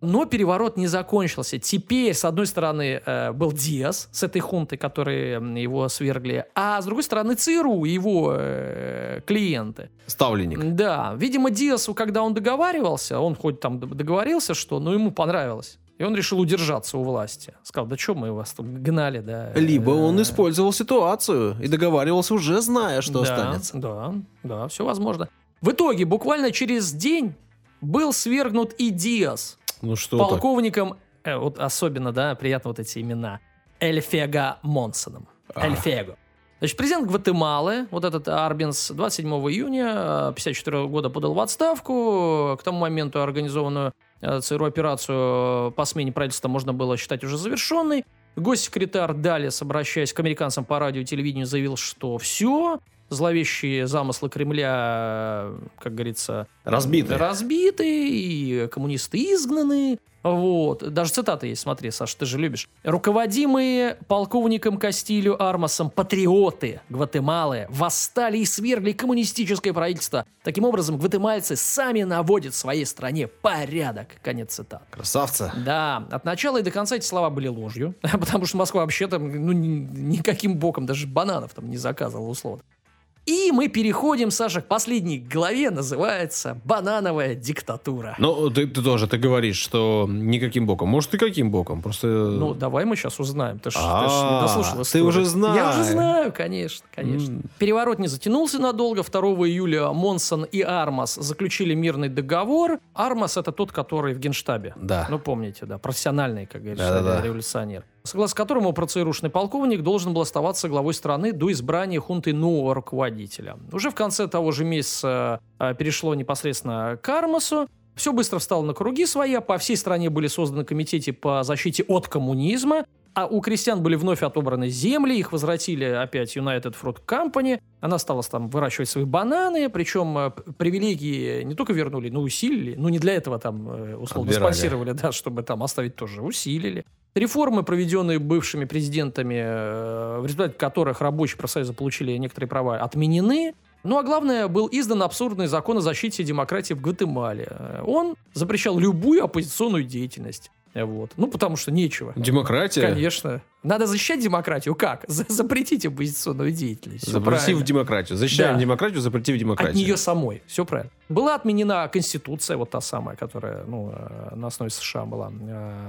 Но переворот не закончился. Теперь, с одной стороны, э, был Диас с этой хунтой, которые его свергли, а с другой стороны ЦРУ, его э, клиенты. Ставленник. Да, видимо, Диасу, когда он договаривался, он хоть там договорился, что, но ему понравилось. И он решил удержаться у власти. Сказал, да что мы вас там гнали, да. Либо он Э, использовал ситуацию и договаривался уже зная, что да, останется. Да, да, все возможно. В итоге, буквально через день был свергнут и Диас Ну что полковником, э, вот особенно, да, приятно вот эти имена, Эльфега Монсоном. А. Эльфего. Значит, президент Гватемалы, вот этот Арбинс, 27 июня 1954 года подал в отставку. К тому моменту организованную э, ЦРУ операцию по смене правительства можно было считать уже завершенной. Госсекретарь Далес, обращаясь к американцам по радио и телевидению, заявил, что все, зловещие замыслы Кремля, как говорится, Разбиты. разбиты, и коммунисты изгнаны. Вот. Даже цитата есть, смотри, Саша, ты же любишь. Руководимые полковником Кастилью Армасом патриоты Гватемалы восстали и свергли коммунистическое правительство. Таким образом, гватемальцы сами наводят в своей стране порядок. Конец цитаты. Красавца. Да, от начала и до конца эти слова были ложью, (laughs) потому что Москва вообще там ну, ни- никаким боком даже бананов там не заказывала условно. И мы переходим, Саша, к последней главе, называется «Банановая диктатура». Ну, ты, ты тоже, ты говоришь, что никаким боком. Может, и каким боком? Просто... Ну, давай мы сейчас узнаем. Ты же А, не дослушал ты уже Я знаешь. уже знаю, конечно, конечно. Переворот не затянулся надолго. 2 июля Монсон и Армас заключили мирный договор. Армас это тот, который в Генштабе. Да. Ну, помните, да, профессиональный, как говорится, революционер. Согласно которому ЦРУшный полковник должен был оставаться главой страны до избрания хунты нового руководителя. Уже в конце того же месяца э, перешло непосредственно к Армасу. Все быстро встало на круги свои, а по всей стране были созданы комитеты по защите от коммунизма, а у крестьян были вновь отобраны земли, их возвратили опять United Fruit Company. Она стала там выращивать свои бананы, причем п- привилегии не только вернули, но усилили. Ну, не для этого там э, условно Отбирали. спонсировали, (laughs) да, чтобы там оставить тоже, усилили. Реформы, проведенные бывшими президентами, э, в результате которых рабочие профсоюзы получили некоторые права, отменены. Ну а главное, был издан абсурдный закон о защите демократии в Гватемале. Э, Он запрещал любую оппозиционную деятельность. Э, Вот. Ну, потому что нечего. Демократия? Конечно. Надо защищать демократию. Как? За- Запретить оппозиционную деятельность. Всё Запретив правильно. демократию. Защищаем Да. демократию, запретив демократию. От нее самой. Все правильно. Была отменена Конституция, вот та самая, которая ну, на основе США была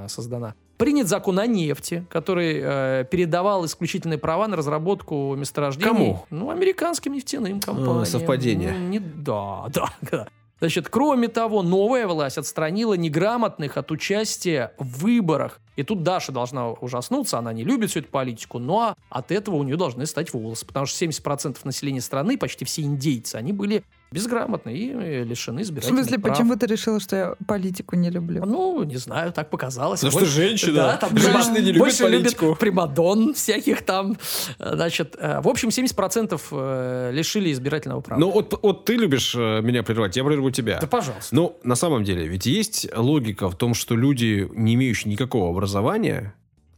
создана. Принят закон о нефти, который э, передавал исключительные права на разработку месторождений. Кому? Ну, американским нефтяным компаниям. совпадение. Ну, не- да, (laughs) да, да. Значит, кроме того, новая власть отстранила неграмотных от участия в выборах. И тут Даша должна ужаснуться, она не любит всю эту политику, но от этого у нее должны стать волосы, потому что 70% населения страны, почти все индейцы, они были безграмотны и э, лишены В избирательных смысле, прав. почему ты решила, что я политику не люблю? Ну, не знаю, так показалось. Потому что Больше- женщина. Да, там Женщины не любят больше политику. любят примадон всяких там. Значит, э, в общем, 70% э, лишили избирательного права. Ну, вот, вот ты любишь меня прервать, я прерву тебя. да, пожалуйста. Ну, на самом деле, ведь есть логика в том, что люди, не имеющие никакого образования,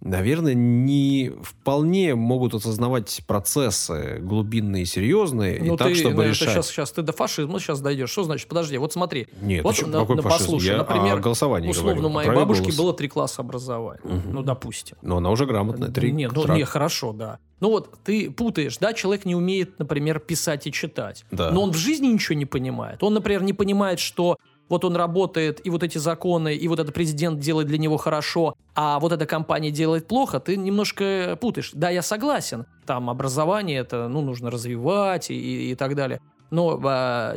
наверное, не вполне могут осознавать процессы глубинные серьезные, Ну, и так, ты, чтобы ну, решать. Сейчас, сейчас ты до фашизма сейчас дойдешь. Что значит? Подожди, вот смотри. Нет, Вот ты чё, на- какой на- фашизм? послушай, Я например, о голосовании Условно, говорю, моей праве бабушки голоса. было три класса образования. Мгм. Ну, допустим. Но она уже грамотная. Три Нет, ну трак- не, хорошо, да. Ну вот ты путаешь, да, человек не умеет, например, писать и читать. Да. Но он в жизни ничего не понимает. Он, например, не понимает, что вот он работает, и вот эти законы, и вот этот президент делает для него хорошо, а вот эта компания делает плохо, ты немножко путаешь. Да, я согласен. Там образование это, ну, нужно развивать и, и- и так далее. Но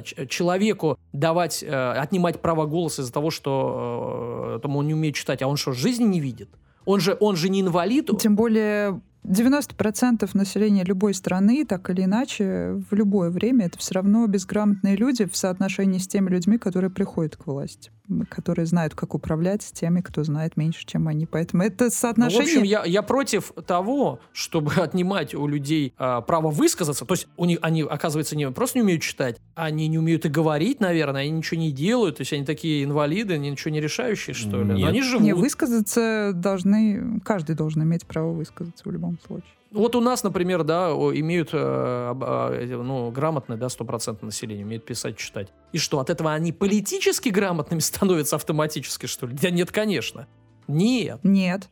ч- человеку давать, э, отнимать право голоса из-за того, что э, там он не умеет читать, а он что, жизни не видит? Он же, он же не инвалид, Тем более 90% населения любой страны, так или иначе, в любое время, это все равно безграмотные люди в соотношении с теми людьми, которые приходят к власти, которые знают, как управлять с теми, кто знает меньше, чем они. Поэтому это Ну, в соотношение... общем, я, я против того, чтобы (laughs) отнимать у людей а, право высказаться. То есть у них, они, оказывается, не просто не умеют читать, они не умеют и говорить, наверное, они ничего не делают. То есть они такие инвалиды, они ничего не решающие, что ли. Нет. Но они живут. Не, высказаться должны... Каждый должен иметь право высказаться в любом случае. Вот у нас, например, да, имеют э, а, ну, грамотное, да, 100% населения, умеют писать, читать. И что, от этого они политически грамотными (laughs) становятся автоматически, что ли? Да нет, конечно. Нет. Нет.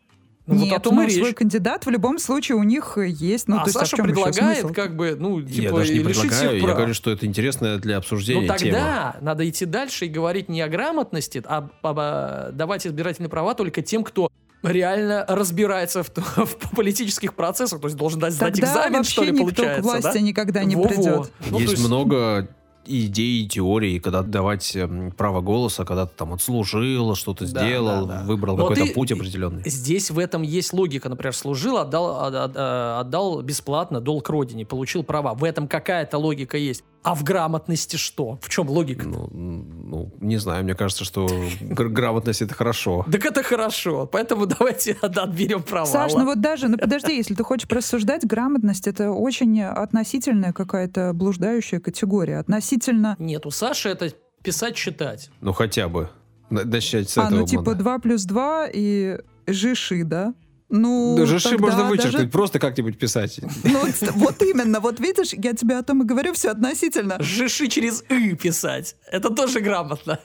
Ну, вот Нет, о том и но свой речь. кандидат в любом случае у них есть. Ну, а то есть, а Саша еще предлагает, смысл? как бы, ну, Я типа, даже не предлагаю, я прав. говорю, что это интересная для обсуждения Ну тема. тогда надо идти дальше и говорить не о грамотности, а, об- а давать избирательные права только тем, кто реально разбирается в, (laughs) в политических процессах, то есть должен дать сдать Тогда экзамен, вообще что ли, никто получается, к власти да? никогда не Во-во. придет. Ну, есть, есть- много идей, теорий, когда давать эм, право голоса, когда ты там отслужил, что-то Да, сделал, да, да. выбрал Но какой-то ты- путь определенный. Здесь в этом есть логика. Например, служил, отдал, от- от- э, отдал бесплатно долг родине, получил права. В этом какая-то логика есть. А в грамотности что? В чем логика? Ну, Ну, не знаю, мне кажется, что гр- грамотность это хорошо. Так это хорошо, поэтому давайте (laughs) отберем права. Саш, ну вот даже, ну подожди, если ты хочешь порассуждать, грамотность это очень относительная какая-то блуждающая категория. Относительно... Нет, у Саши это писать-читать. Ну, хотя бы. На- Начать с А, этого ну типа года. 2 плюс 2 и жиши, да? Ну, Даже ши тогда можно вычеркнуть, даже- просто как-нибудь писать. Ну, вот- вот именно, вот видишь, я тебе о том и говорю, все относительно. Жиши через «ы» писать. Это тоже грамотно.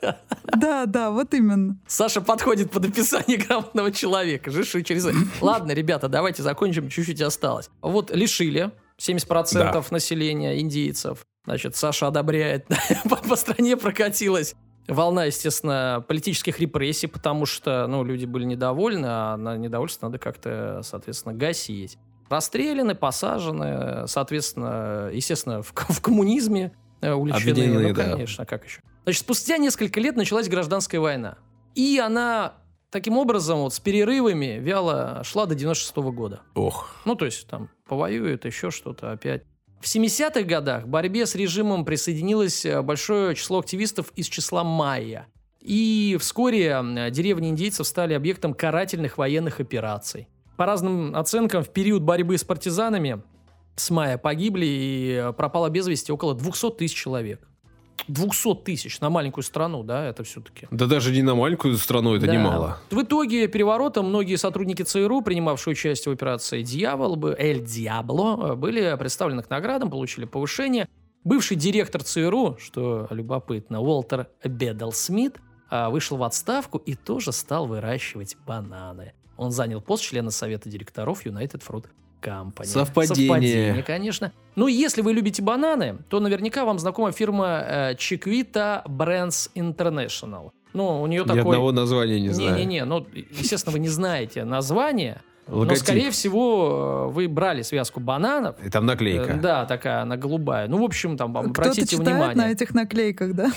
Да, да, вот именно. Саша подходит под описание грамотного человека. Жиши через «ы». Ладно, ребята, давайте закончим, чуть-чуть осталось. Вот лишили 70% населения индейцев. Значит, Саша одобряет. (laughs) по, по стране прокатилась волна, естественно, политических репрессий, потому что, ну, люди были недовольны, а на недовольство надо как-то, соответственно, гасить. Расстреляны, посажены, соответственно, естественно, в, в коммунизме э, уличены. Обвинены, ну, да. конечно, как еще. Значит, спустя несколько лет началась гражданская война. И она таким образом, вот с перерывами, вяло шла до 96 года. Ох. Ну, то есть там повоюют, еще что-то опять. В 70-х годах к борьбе с режимом присоединилось э, большое число активистов из числа майя. И вскоре деревни индейцев стали объектом карательных военных операций. По разным оценкам, в период борьбы с партизанами с мая погибли и э, пропало без вести около 200 тысяч человек. 200 тысяч на маленькую страну, да, это все-таки. Да даже не на маленькую страну это Да. немало. В итоге переворота многие сотрудники ЦРУ, принимавшие участие в операции «Дьявол», «Эль Диабло», э, были представлены к наградам, получили повышение. Бывший директор ЦРУ, что любопытно, Уолтер Бедл Смит, а, вышел в отставку и тоже стал выращивать бананы. Он занял пост члена совета директоров United Fruit Company. Совпадение. Совпадение, конечно. Ну, если вы любите бананы, то наверняка вам знакома фирма э, Chiquita Brands International. Ну, у нее Ни такой... одного названия не знаю. Не-не-не, ну, естественно, вы не знаете название, но, Логотип. скорее всего, э, вы брали связку бананов. И там наклейка. Э, Да, такая, она голубая. Ну, в общем, там, Кто-то обратите читает внимание. на этих наклейках, да?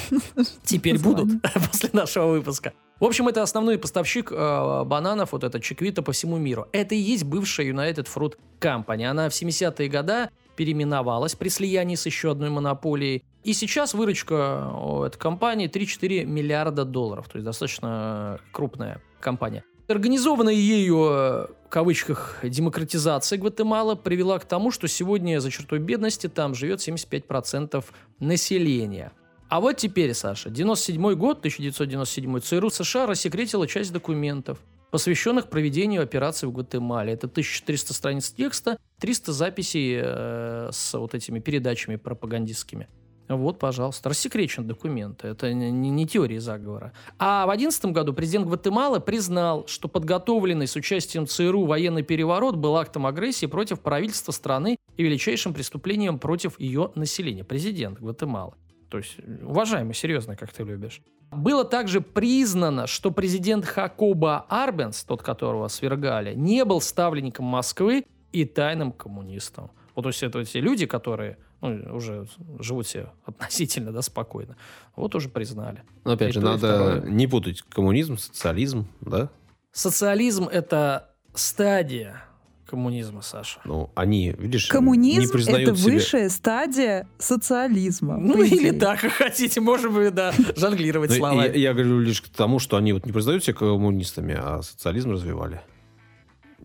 Теперь название. будут (laughs) после нашего выпуска. В общем, это основной поставщик э, бананов, вот эта Чиквита по всему миру. Это и есть бывшая United Fruit Company. Она в 70-е годы переименовалась при слиянии с еще одной монополией. И сейчас выручка у этой компании 3-4 миллиарда долларов. То есть достаточно крупная компания. Организованная ею, э, в кавычках, демократизация Гватемала привела к тому, что сегодня за чертой бедности там живет 75% населения. А вот теперь, Саша, 97 год, 1997, ЦРУ США рассекретила часть документов, посвященных проведению операции в Гватемале. Это 1400 страниц текста, 300 записей э, с вот этими передачами пропагандистскими. Вот, пожалуйста, рассекречен документы. Это не- не теория заговора. А в 2011 году президент Гватемалы признал, что подготовленный с участием ЦРУ военный переворот был актом агрессии против правительства страны и величайшим преступлением против ее населения. Президент Гватемалы. То есть, уважаемый, серьезно, как ты любишь. Было также признано, что президент Хакоба Арбенс, тот, которого свергали, не был ставленником Москвы и тайным коммунистом. Вот то есть это те люди, которые ну, уже живут себе относительно да, спокойно. Вот уже признали. Но опять И же, то, надо второе. не путать коммунизм, социализм, да? Социализм – это стадия коммунизма, Саша. Ну, они, видишь, не Коммунизм — признают это себя. высшая стадия социализма. Ну или так, как хотите, можем и да, (laughs) жонглировать Ну, словами. я, я говорю лишь к тому, что они вот не признают себя коммунистами, а социализм развивали.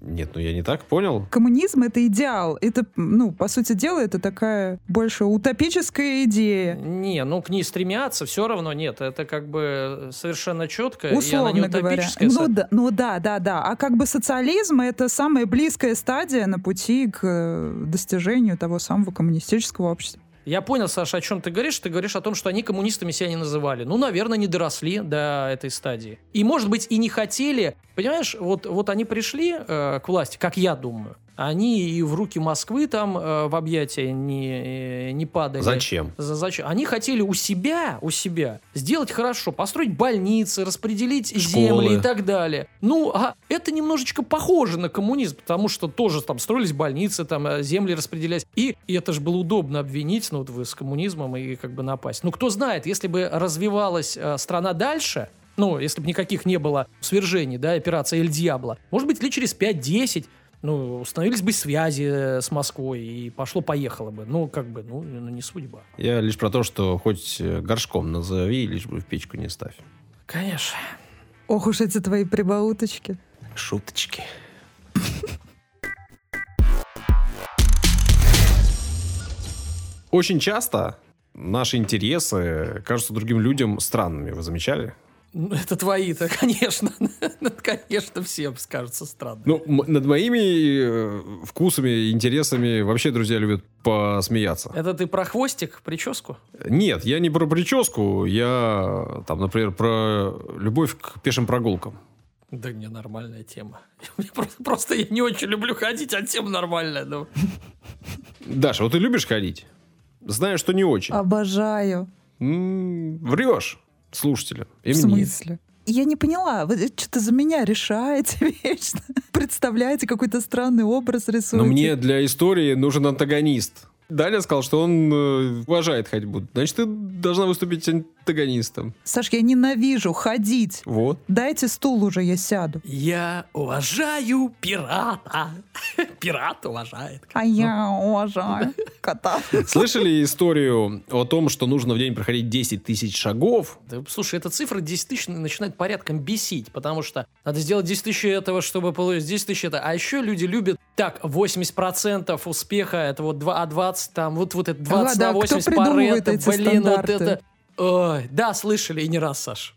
Нет, ну я не так понял. Коммунизм — это идеал. Это, ну, по сути дела, это такая больше утопическая идея. Не, ну к ней стремятся, все равно нет. Это как бы совершенно четко. и она не Условно говоря. утопическая. Ну да, ну да, да, да. А как бы социализм — это самая близкая стадия на пути к э, достижению того самого коммунистического общества. Я понял, Саша, о чем ты говоришь. Ты говоришь о том, что они коммунистами себя не называли. Ну, наверное, не доросли до этой стадии. И, может быть, и не хотели. Понимаешь, вот, вот они пришли э, к власти, как я думаю. Они и в руки Москвы там э, в объятия не, э, не падали. Зачем? За- Зачем? Они хотели у себя, у себя сделать хорошо, построить больницы, распределить Школы. земли и так далее. Ну, а это немножечко похоже на коммунизм, потому что тоже там строились больницы, там э, земли распределялись. И, и это же было удобно обвинить, ну, вот вы с коммунизмом и как бы напасть. Ну, кто знает, если бы развивалась э, страна дальше, ну, если бы никаких не было свержений, да, операция Эль Диабло, может быть, лет через 5-10 Ну, установились бы связи с Москвой, и пошло-поехало бы. Ну, как бы, ну, ну, не судьба. Я лишь про то, что хоть э, горшком назови, лишь бы в печку не ставь. Конечно. Ох уж эти твои прибауточки. Шуточки. Очень часто наши интересы кажутся другим людям странными. Вы замечали? Ну, Это твои-то, (laughs) конечно. Это, конечно, всем скажется странно. Ну, м- над моими э, вкусами, интересами вообще друзья любят посмеяться. Это ты про хвостик, прическу? Нет, я не про прическу, я там, например, про любовь к пешим прогулкам. Да не, нормальная тема. (laughs) Мне Просто, просто я не очень люблю ходить, а тема нормальная. ну. Даша, вот ты любишь ходить? Знаю, что не очень. Обожаю. М, Врешь слушателям. И В мне. смысле? Я не поняла, вы что-то за меня решаете (laughs) вечно. Представляете, какой-то странный образ рисуете. Но мне для истории нужен антагонист. Далее сказал, что он э, уважает ходьбу. Значит, ты должна выступить антагонистом. Саш, я ненавижу ходить. Вот. Дайте стул уже, я сяду. Я уважаю пирата. (laughs) Пират уважает. А я уважаю кота. Слышали историю о том, что нужно в день проходить 10 тысяч шагов? Да, слушай, эта цифра 10 тысяч начинает порядком бесить, потому что надо сделать 10 тысяч этого, чтобы получить 10 тысяч это. А еще люди любят, так, 80% успеха, это вот 2, а 20, там, вот, вот это 20 Ага, да, на кто 80 придумывает Паретто, эти блин, вот стандарты? это... Ой, да, слышали, и не раз, Саш.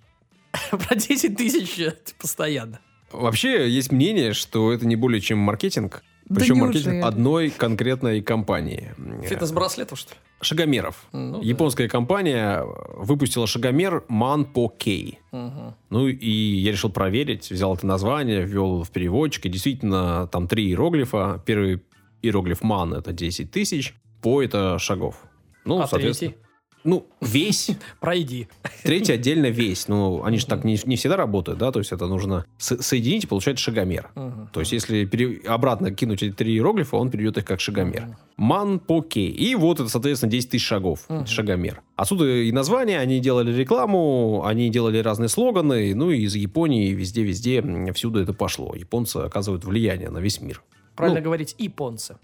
(laughs) Про 10 тысяч это постоянно. Вообще, есть мнение, что это не более чем маркетинг. Да Причем неужели? маркетинг одной конкретной компании. Фитнес-браслетов, что ли? Шагомеров. Ну, да. Японская компания выпустила шагомер Manpo K. Мгм. Ну и я решил проверить, взял это название, ввел в переводчик, и действительно там три иероглифа. Первый иероглиф ман это 10 тысяч, по это шагов. Ну, а соответственно. третий? Ну, весь. (laughs) Пройди. Третий отдельно весь. Ну, они же так не, не всегда работают, да, то есть это нужно со- соединить и получать шагомер. Мгм. То есть, если пере- обратно кинуть эти три иероглифа, он перейдет их как шагомер. Мгм. Ман по кей. И вот это, соответственно, 10 тысяч шагов. Мгм. Шагомер. Отсюда и название, они делали рекламу, они делали разные слоганы, ну и из Японии везде-везде всюду это пошло. Японцы оказывают влияние на весь мир. Правильно Ну. говорить, японцы.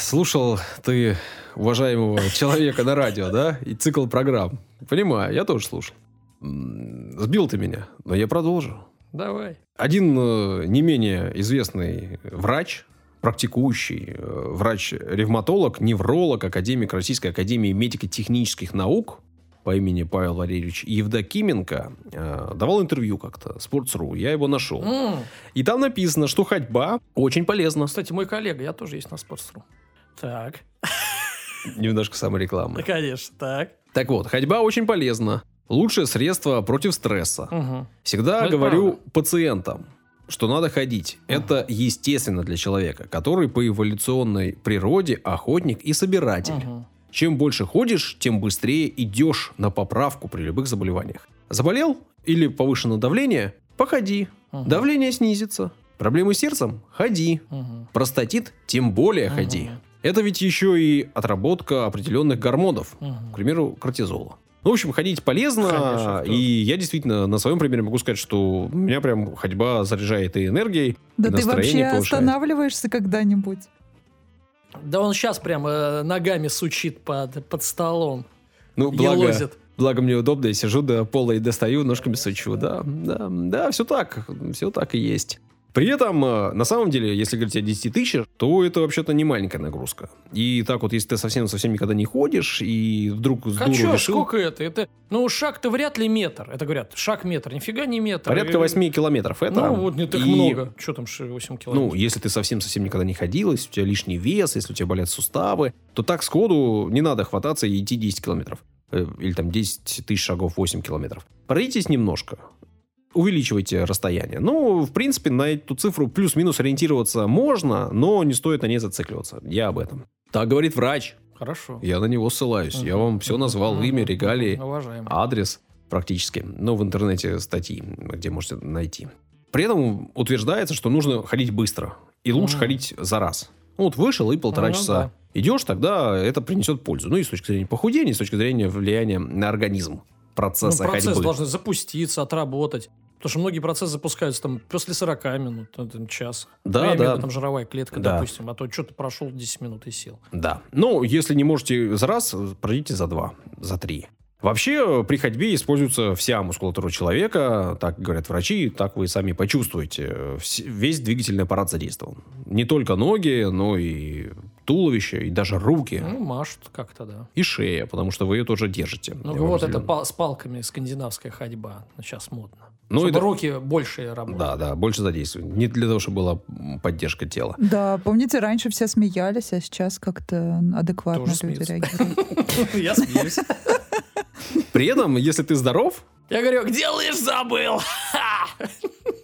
Слушал ты уважаемого (laughs) человека на радио, да? И цикл программ. Понимаю, я тоже слушал. Сбил ты меня, но я продолжу. Давай. Один э, не менее известный врач, практикующий э, врач-ревматолог, невролог, академик Российской Академии медико-технических наук по имени Павел Валерьевич Евдокименко э, давал интервью как-то Sports.ru. Я его нашел. М, И там написано, что ходьба очень полезна. Кстати, мой коллега, я тоже есть на Sports.ru. Так, (laughs) Немножко саморекламы. да, конечно, так. Так вот, ходьба очень полезна. Лучшее средство против стресса. Мгм. Всегда Ну, говорю правда. пациентам, что надо ходить. Это естественно для человека, который по эволюционной природе охотник и собиратель. Мгм. Чем больше ходишь, тем быстрее идешь на поправку при любых заболеваниях. Заболел или повышено давление? Походи. Мгм. Давление снизится. Проблемы с сердцем? Ходи. Мгм. Простатит? Тем более ходи. Мгм. Это ведь еще и отработка определенных гормонов. Мгм. К примеру, кортизола. Ну, в общем, ходить полезно, Конечно, и я действительно на своем примере могу сказать, что у меня прям ходьба заряжает и энергией, Да и ты вообще повышает. останавливаешься когда-нибудь? Да он сейчас прям э, ногами сучит под, под столом. Ну, благо, Елозит. благо мне удобно, я сижу до пола и достаю, ножками сучу. Да, да, да, все так, все так и есть. При этом, э, на самом деле, если говорить о 10 тысячах, то это вообще-то не маленькая нагрузка. И так вот, если ты совсем-совсем никогда не ходишь, и вдруг с А дуру чё, решил... сколько это? Это, ну, шаг-то вряд ли метр. Это говорят, шаг метр. Нифига не метр. Порядка И- 8 километров. Это, Ну, вот не так и- много. Что там, ш- 8 Ну, километров? если ты совсем-совсем никогда не ходил, если у тебя лишний вес, если у тебя болят суставы, то так сходу не надо хвататься и идти 10 километров. Э, Или там 10 тысяч шагов, 8 километров. Пройдитесь немножко. Увеличивайте расстояние. Ну, в принципе, на эту цифру плюс-минус ориентироваться можно, но не стоит на ней зацикливаться. Я об этом. Так говорит врач. Хорошо. Я на него ссылаюсь. Я вам все назвал. Имя, регалии, Уважаемый. адрес практически. Ну, в интернете статьи, где можете найти. При этом утверждается, что нужно ходить быстро. И лучше Мгм. ходить за раз. Ну, вот вышел и полтора Ну, часа. да. Идешь, тогда это принесет пользу. Ну, и с точки зрения похудения, и с точки зрения влияния на организм. Ну, Процесса процесс ходьбы. должен запуститься, отработать. Потому что многие процессы запускаются там после 40 минут, ну, там, часа. Да, Ну, я имею в да. виду, там жировая клетка, Да. допустим, а то что-то прошел 10 минут и сел. Да. Ну, если не можете за раз, пройдите за два, за три. Вообще, при ходьбе используется вся мускулатура человека, так говорят врачи, так вы сами почувствуете. Вс- Весь двигательный аппарат задействован. Не только ноги, но и туловище, и даже руки, Ну, машут как-то, да. и шея, потому что вы ее тоже держите. Ну, вот это пал- с палками скандинавская ходьба. Сейчас модно. Ну, Чтобы это- руки больше работают. Да, да, больше задействовать. Не для того, чтобы была поддержка тела. Да, помните, раньше все смеялись, а сейчас как-то адекватно Тоже люди смеются. реагируют. (laughs) Я смеюсь. При этом, если ты здоров, Я говорю, где лыж забыл? (laughs)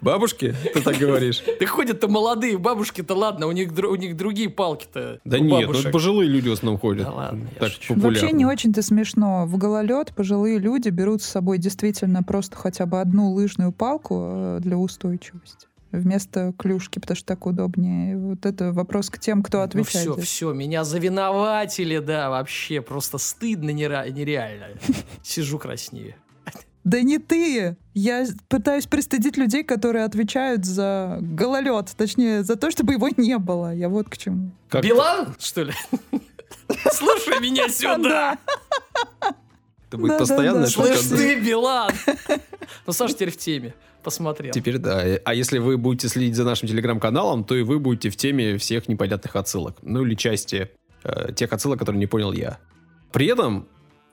Бабушки, ты так говоришь. (laughs) Да ходят-то молодые, бабушки-то ладно, у них, у них другие палки-то. Да у нет, ну бабушек. пожилые люди в основном ходят. Да ладно, так. Вообще не очень-то смешно. В гололед пожилые люди берут с собой действительно просто хотя бы одну лыжную палку э, для устойчивости вместо клюшки, потому что так удобнее. Вот это вопрос к тем, кто Ну отвечает. все, за это. все, меня завиноватили, да, вообще, просто стыдно нереально. (laughs) Сижу краснее. Да не ты! Я пытаюсь пристыдить людей, которые отвечают за гололед, точнее, за то, чтобы его не было. Я вот к чему. Как- Билан, что ли? (laughs) Слушай меня (laughs) сюда! Это будет Да, да, да. Слышь ты, Билан! (laughs) Ну, Саша теперь в теме. Посмотрел. Теперь да. А если вы будете следить за нашим телеграм-каналом, то и вы будете в теме всех непонятных отсылок. Ну или части э, тех отсылок, которые не понял я. При этом,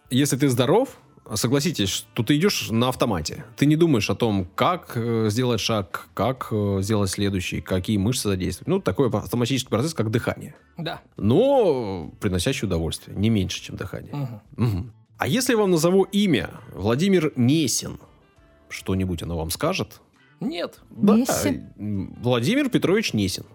если ты здоров, согласитесь, что ты идешь на автомате. Ты не думаешь о том, как э, сделать шаг, как э, сделать следующий, какие мышцы задействовать. Ну, такой автоматический процесс, как дыхание. Да. Но приносящий удовольствие. Не меньше, чем дыхание. Мгм. Мгм. А если я вам назову имя Владимир Несин, что-нибудь оно вам скажет? Нет. Несин? м, Владимир Петрович Несин.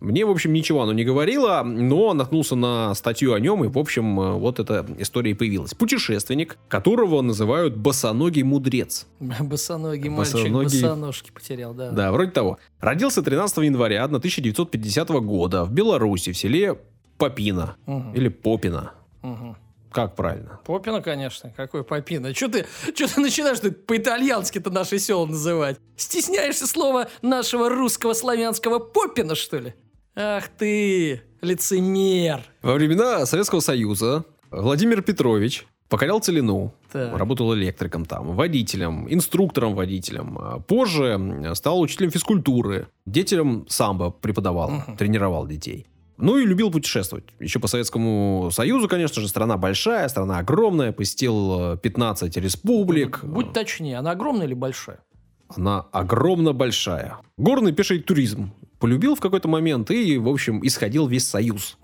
Мне, в общем, ничего оно не говорило, но наткнулся на статью о нем, и, в общем, э, вот эта история и появилась. Путешественник, которого называют босоногий мудрец. (laughs) Босоногий мальчик, Босоногий. босоножки потерял, да. Да, вроде того. Родился 13 января 1950 года в Беларуси, в селе Попина. Мгм. Или Попина. Мгм. Как правильно? Попина, конечно. Какой Попина? Что ты, чё ты начинаешь тут по-итальянски-то наши села называть? Стесняешься слова нашего русского славянского Попина, что ли? Ах ты, лицемер. Во времена Советского Союза Владимир Петрович покорял целину, Так. работал электриком там, водителем, инструктором-водителем. А Позже стал учителем физкультуры, детям самбо преподавал, Мгм. тренировал детей. Ну и любил путешествовать. Еще по Советскому Союзу, конечно же, страна большая, страна огромная, посетил э, 15 республик. Будь точнее, она огромная или большая? Она огромно большая. Горный пеший туризм полюбил в какой-то момент и, в общем, исходил весь Союз,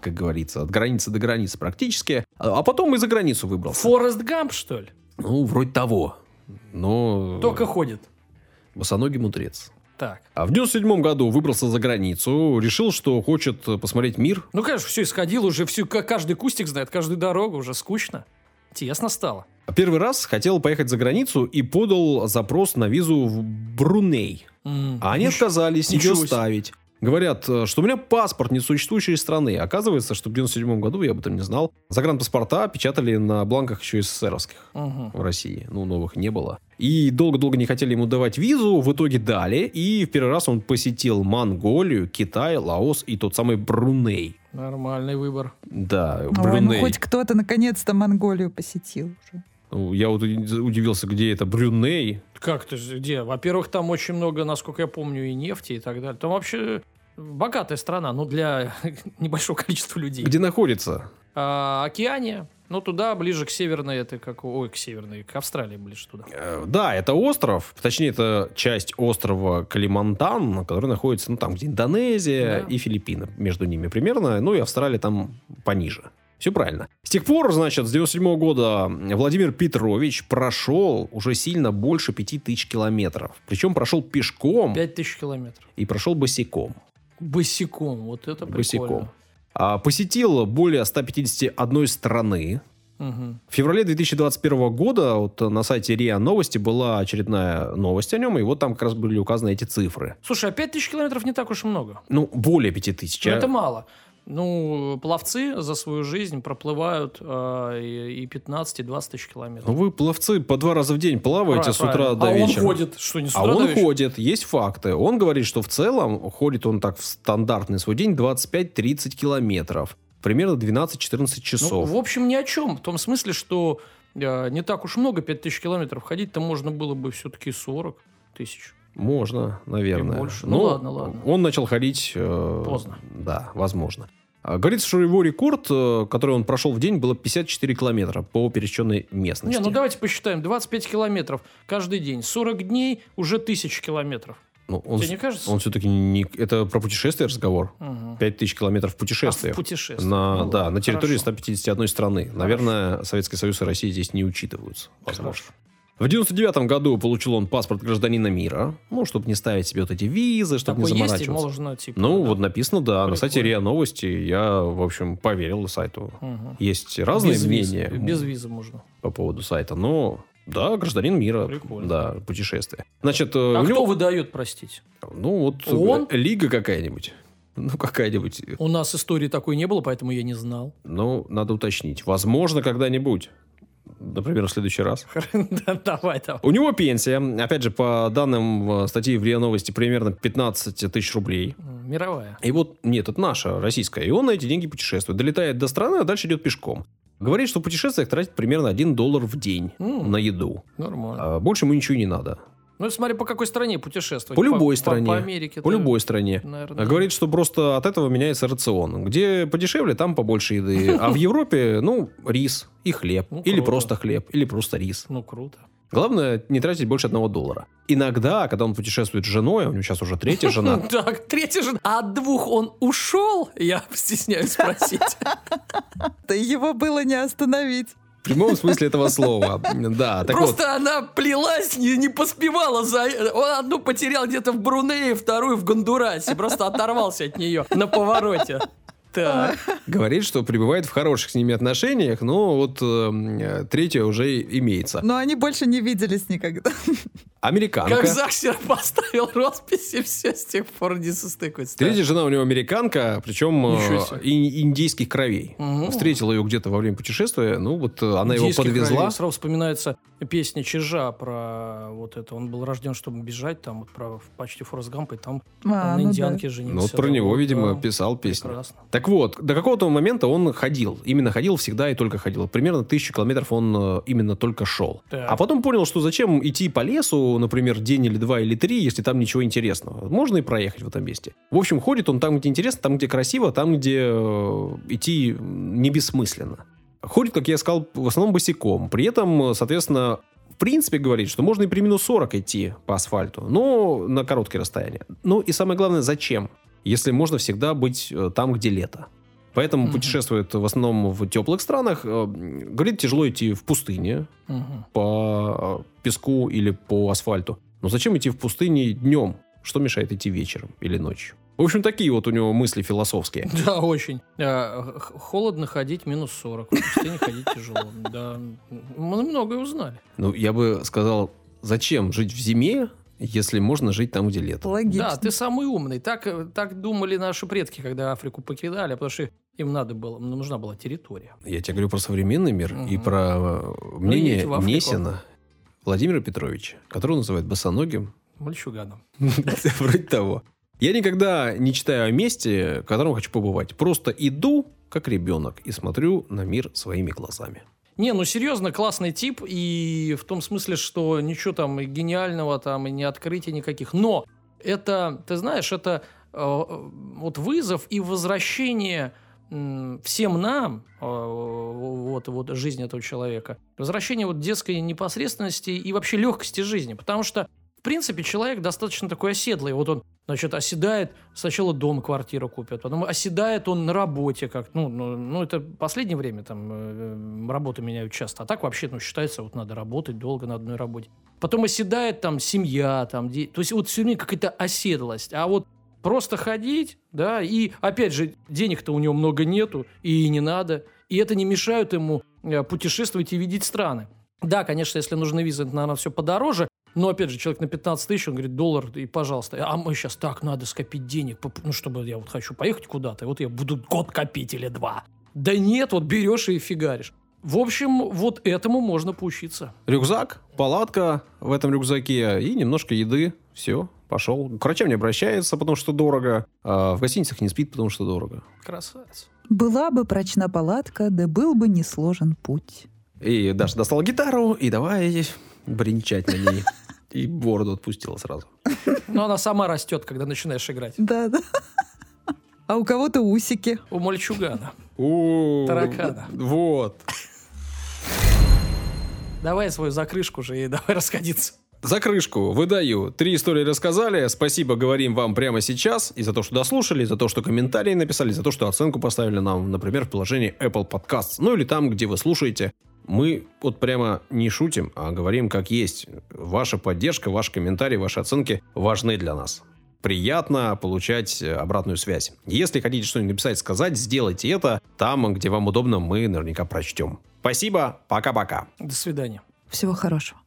как говорится, от границы до границы практически. А а потом и за границу выбрался. Форест Гамп, что ли? Ну, вроде того. Но... Только ходит. Босоногий мудрец. Так. А в 97 году выбрался за границу, решил, что хочет посмотреть мир. Ну, конечно, все исходило уже, всю, ка- каждый кустик знает, каждую дорогу, уже скучно. Тесно стало. А Первый раз хотел поехать за границу и подал запрос на визу в Бруней. М, А они нич- отказались ничего ставить. Говорят, э, что у меня паспорт несуществующей страны. Оказывается, что в 97 году, я об этом не знал, загранпаспорта печатали на бланках еще СССРовских Мгм. в России. Ну, новых не было. И долго-долго не хотели ему давать визу, в итоге дали. И в первый раз он посетил Монголию, Китай, Лаос и тот самый Бруней. Нормальный выбор. Да, Ой, ну Бруней. хоть кто-то наконец-то Монголию посетил уже. Ну, Я вот удивился, где это Брюней. Как ты же, где? Во-первых, там очень много, насколько я помню, и нефти и так далее. Там вообще богатая страна, ну, для (laughs) небольшого количества людей. Где находится? А, Океания, ну, туда, ближе к северной, это как, ой, к северной, к Австралии ближе туда. Э, Да, это остров, точнее, это часть острова Калимантан, который находится, ну, там, где Индонезия Да. и Филиппины между ними примерно, ну, и Австралия там пониже. Все правильно. С тех пор, значит, с 97 года Владимир Петрович прошел уже сильно больше 5000 километров. Причем прошел пешком Пять тысяч километров. и прошел босиком. Босиком, вот это прикольно. Босиком. А, посетил более 151 страны. Мгм. В феврале 2021 года вот на сайте РИА Новости была очередная новость о нем, и вот там как раз были указаны эти цифры. Слушай, а пять тысяч километров не так уж и много. Ну, более 5000. Ну, а- это мало. Ну, пловцы за свою жизнь проплывают э, и и 15, и 20 тысяч километров. Ну, вы, пловцы, по два раза в день плаваете с утра Правильно. до а вечера. он ходит, что не с А утра до он вечера? ходит, есть факты. Он говорит, что в целом ходит он так в стандартный свой день 25-30 километров. Примерно 12-14 Ну, часов. в общем, ни о чем. В том смысле, что э, не так уж много, 5000 километров. Ходить-то можно было бы все-таки 40 тысяч. Можно, наверное. И больше. Ну, ладно, ладно. Он начал ходить... э, Поздно. Да, возможно. А, Говорится, что его рекорд, э, который он прошел в день, было 54 километра по пересеченной местности. Не, ну давайте посчитаем. 25 километров каждый день. 40 дней уже 1000 километров. Ну, он, Тебе не кажется? он все-таки не... Это про путешествие разговор. Мгм. 5000 километров А, в путешествия. путешествие. На, Ну да, ладно, на территории хорошо. 151 страны. Наверное, Советский Союз и Россия здесь не учитываются. Возможно. Хорошо. В 99 году получил он паспорт гражданина мира. Ну, чтобы не ставить себе вот эти визы, чтобы Такой не есть заморачиваться. можно, типа... Ну, да. вот написано, да. На сайте Прикольно. РИА Новости я, в общем, поверил сайту. Мгм. Есть разные без мнения Визы. Без визы можно. по поводу сайта, но да, гражданин мира. Прикольно. Да, путешествие. Значит, э, А у кто него- выдает, простите? ну вот э, Он? лига какая-нибудь. Ну, какая-нибудь. У нас истории такой не было, поэтому я не знал. Ну, надо уточнить. Возможно, когда-нибудь. Например, в следующий раз. (laughs) Да, Давай, давай. У него пенсия, опять же, по данным э, статьи в РИА Новости, примерно 15 тысяч рублей. Мировая. И вот, нет, это наша, российская. И он на эти деньги путешествует. Долетает до страны, а дальше идет пешком. Говорит, что в путешествиях тратит примерно 1 доллар в день М, на еду. Нормально. А больше ему ничего не надо. Ну, смотри, по какой стране путешествовать. По любой по, стране. По, Америке. По любой стране. Наверное. Говорит, что просто от этого меняется рацион. Где подешевле, там побольше еды. (laughs) А в Европе, ну, рис и хлеб. Ну, или круто. просто хлеб, или просто рис. Ну, круто. Главное, не тратить больше одного доллара. Иногда, когда он путешествует с женой, а у него сейчас уже третья жена, (laughs) Так, третий же. А от двух он ушел? Я (laughs) стесняюсь спросить. Да его было не остановить. В прямом смысле этого слова. Да, так вот. Просто она плелась, не, не поспевала за... Он одну потерял где-то в Брунее, вторую в Гондурасе. Просто оторвался от нее на повороте. Так. Говорит, что пребывает в хороших с ними отношениях, но вот э, третья уже имеется. Но они больше не виделись никогда. Американка. Как Захсер поставил росписи, все с тех пор не состыкуется. Третья жена у него американка, причем э, Ничего себе. и- индейских кровей. Мгм. Встретила ее где-то во время путешествия, ну вот э, она его подвезла. кровей. Сразу вспоминается песня Чижа про вот это. Он был рожден, чтобы бежать, там вот про почти Форест Гамп, и там А, на ну да. индианке женился. Ну вот про Да, него, вот, видимо, да. писал песню. Прекрасно. Так вот, до какого-то момента он ходил. Именно ходил всегда и только ходил. Примерно тысячу километров он э, именно только шел. Так. А потом понял, что зачем идти по лесу, например, день или два или три, если там ничего интересного. Можно и проехать в этом месте. В общем, ходит он там, где интересно, там, где красиво, там, где э, идти не бессмысленно. Ходит, как я сказал, в основном босиком. При этом, соответственно, в принципе, говорит, что можно и при минус 40 идти по асфальту, но на короткие расстояния. Ну и самое главное, зачем? Если можно всегда быть э, там, где лето. Поэтому Мгм. путешествует в основном в теплых странах. Э, Говорит, тяжело идти в пустыне Мгм. по э, песку или по асфальту. Но зачем идти в пустыне днем? Что мешает идти вечером или ночью? В общем, такие вот у него мысли философские. (laughs) Да, очень. Х- Холодно ходить минус 40. В пустыне ходить тяжело. Да, мы многое узнали. Ну, я бы сказал, зачем жить в зиме, если можно жить там, где лето? Логично. Да, ты самый умный. Так, так думали наши предки, когда Африку покидали, потому что им надо было, ну, нужна была территория. Я тебе говорю про современный мир и Мгм. про э, мнение едете в Африку. Несина Владимира Петровича, которого называют босоногим. Мальчуганом. (laughs) Вроде того. Я никогда не читаю о месте, в котором хочу побывать. Просто иду, как ребенок, и смотрю на мир своими глазами. Не, ну серьезно, классный тип, и в том смысле, что ничего там гениального там, и не открытий никаких. Но это, ты знаешь, это э, вот вызов и возвращение всем нам, э, вот, вот жизнь этого человека, возвращение вот детской непосредственности и вообще легкости жизни. Потому что, принципе, человек достаточно такой оседлый. Вот он, значит, оседает, сначала дом, квартиру купит, потом оседает он на работе, как, ну, ну, ну, это последнее время там э, работы меняют часто, а так вообще, ну, считается, вот надо работать долго на одной работе. Потом оседает там семья, там, де- то есть вот все время какая-то оседлость. А вот просто ходить, да, и опять же, денег-то у него много нету, и не надо, и это не мешает ему э, путешествовать и видеть страны. Да, конечно, если нужны визы, это, наверное, все подороже, Но, опять же, человек на 15 тысяч, он говорит, доллар, и пожалуйста. А мы сейчас так, надо скопить денег, ну, чтобы я вот хочу поехать куда-то, и вот я буду год копить или два. Да нет, вот берешь и фигаришь. В общем, вот этому можно поучиться. Рюкзак, палатка в этом рюкзаке и немножко еды. Все, пошел. К врачам не обращается, потому что дорого. А в гостиницах не спит, потому что дорого. Красавец. Была бы прочна палатка, да был бы не сложен путь. И Даша достала гитару, и давай бренчать на ней. И бороду отпустила сразу. Но она сама растет, когда начинаешь играть. Да, да. А у кого-то усики. У мальчугана. У Таракана. Вот. Давай свою закрышку же и давай расходиться. За крышку выдаю. Три истории рассказали. Спасибо говорим вам прямо сейчас. И за то, что дослушали, и за то, что комментарии написали, за то, что оценку поставили нам, например, в приложении Apple Podcasts. Ну или там, где вы слушаете. Мы вот прямо не шутим, а говорим как есть. Ваша поддержка, ваши комментарии, ваши оценки важны для нас. Приятно получать обратную связь. Если хотите что-нибудь написать, сказать, сделайте это. Там, где вам удобно, мы наверняка прочтем. Спасибо. Пока-пока. До свидания. Всего хорошего.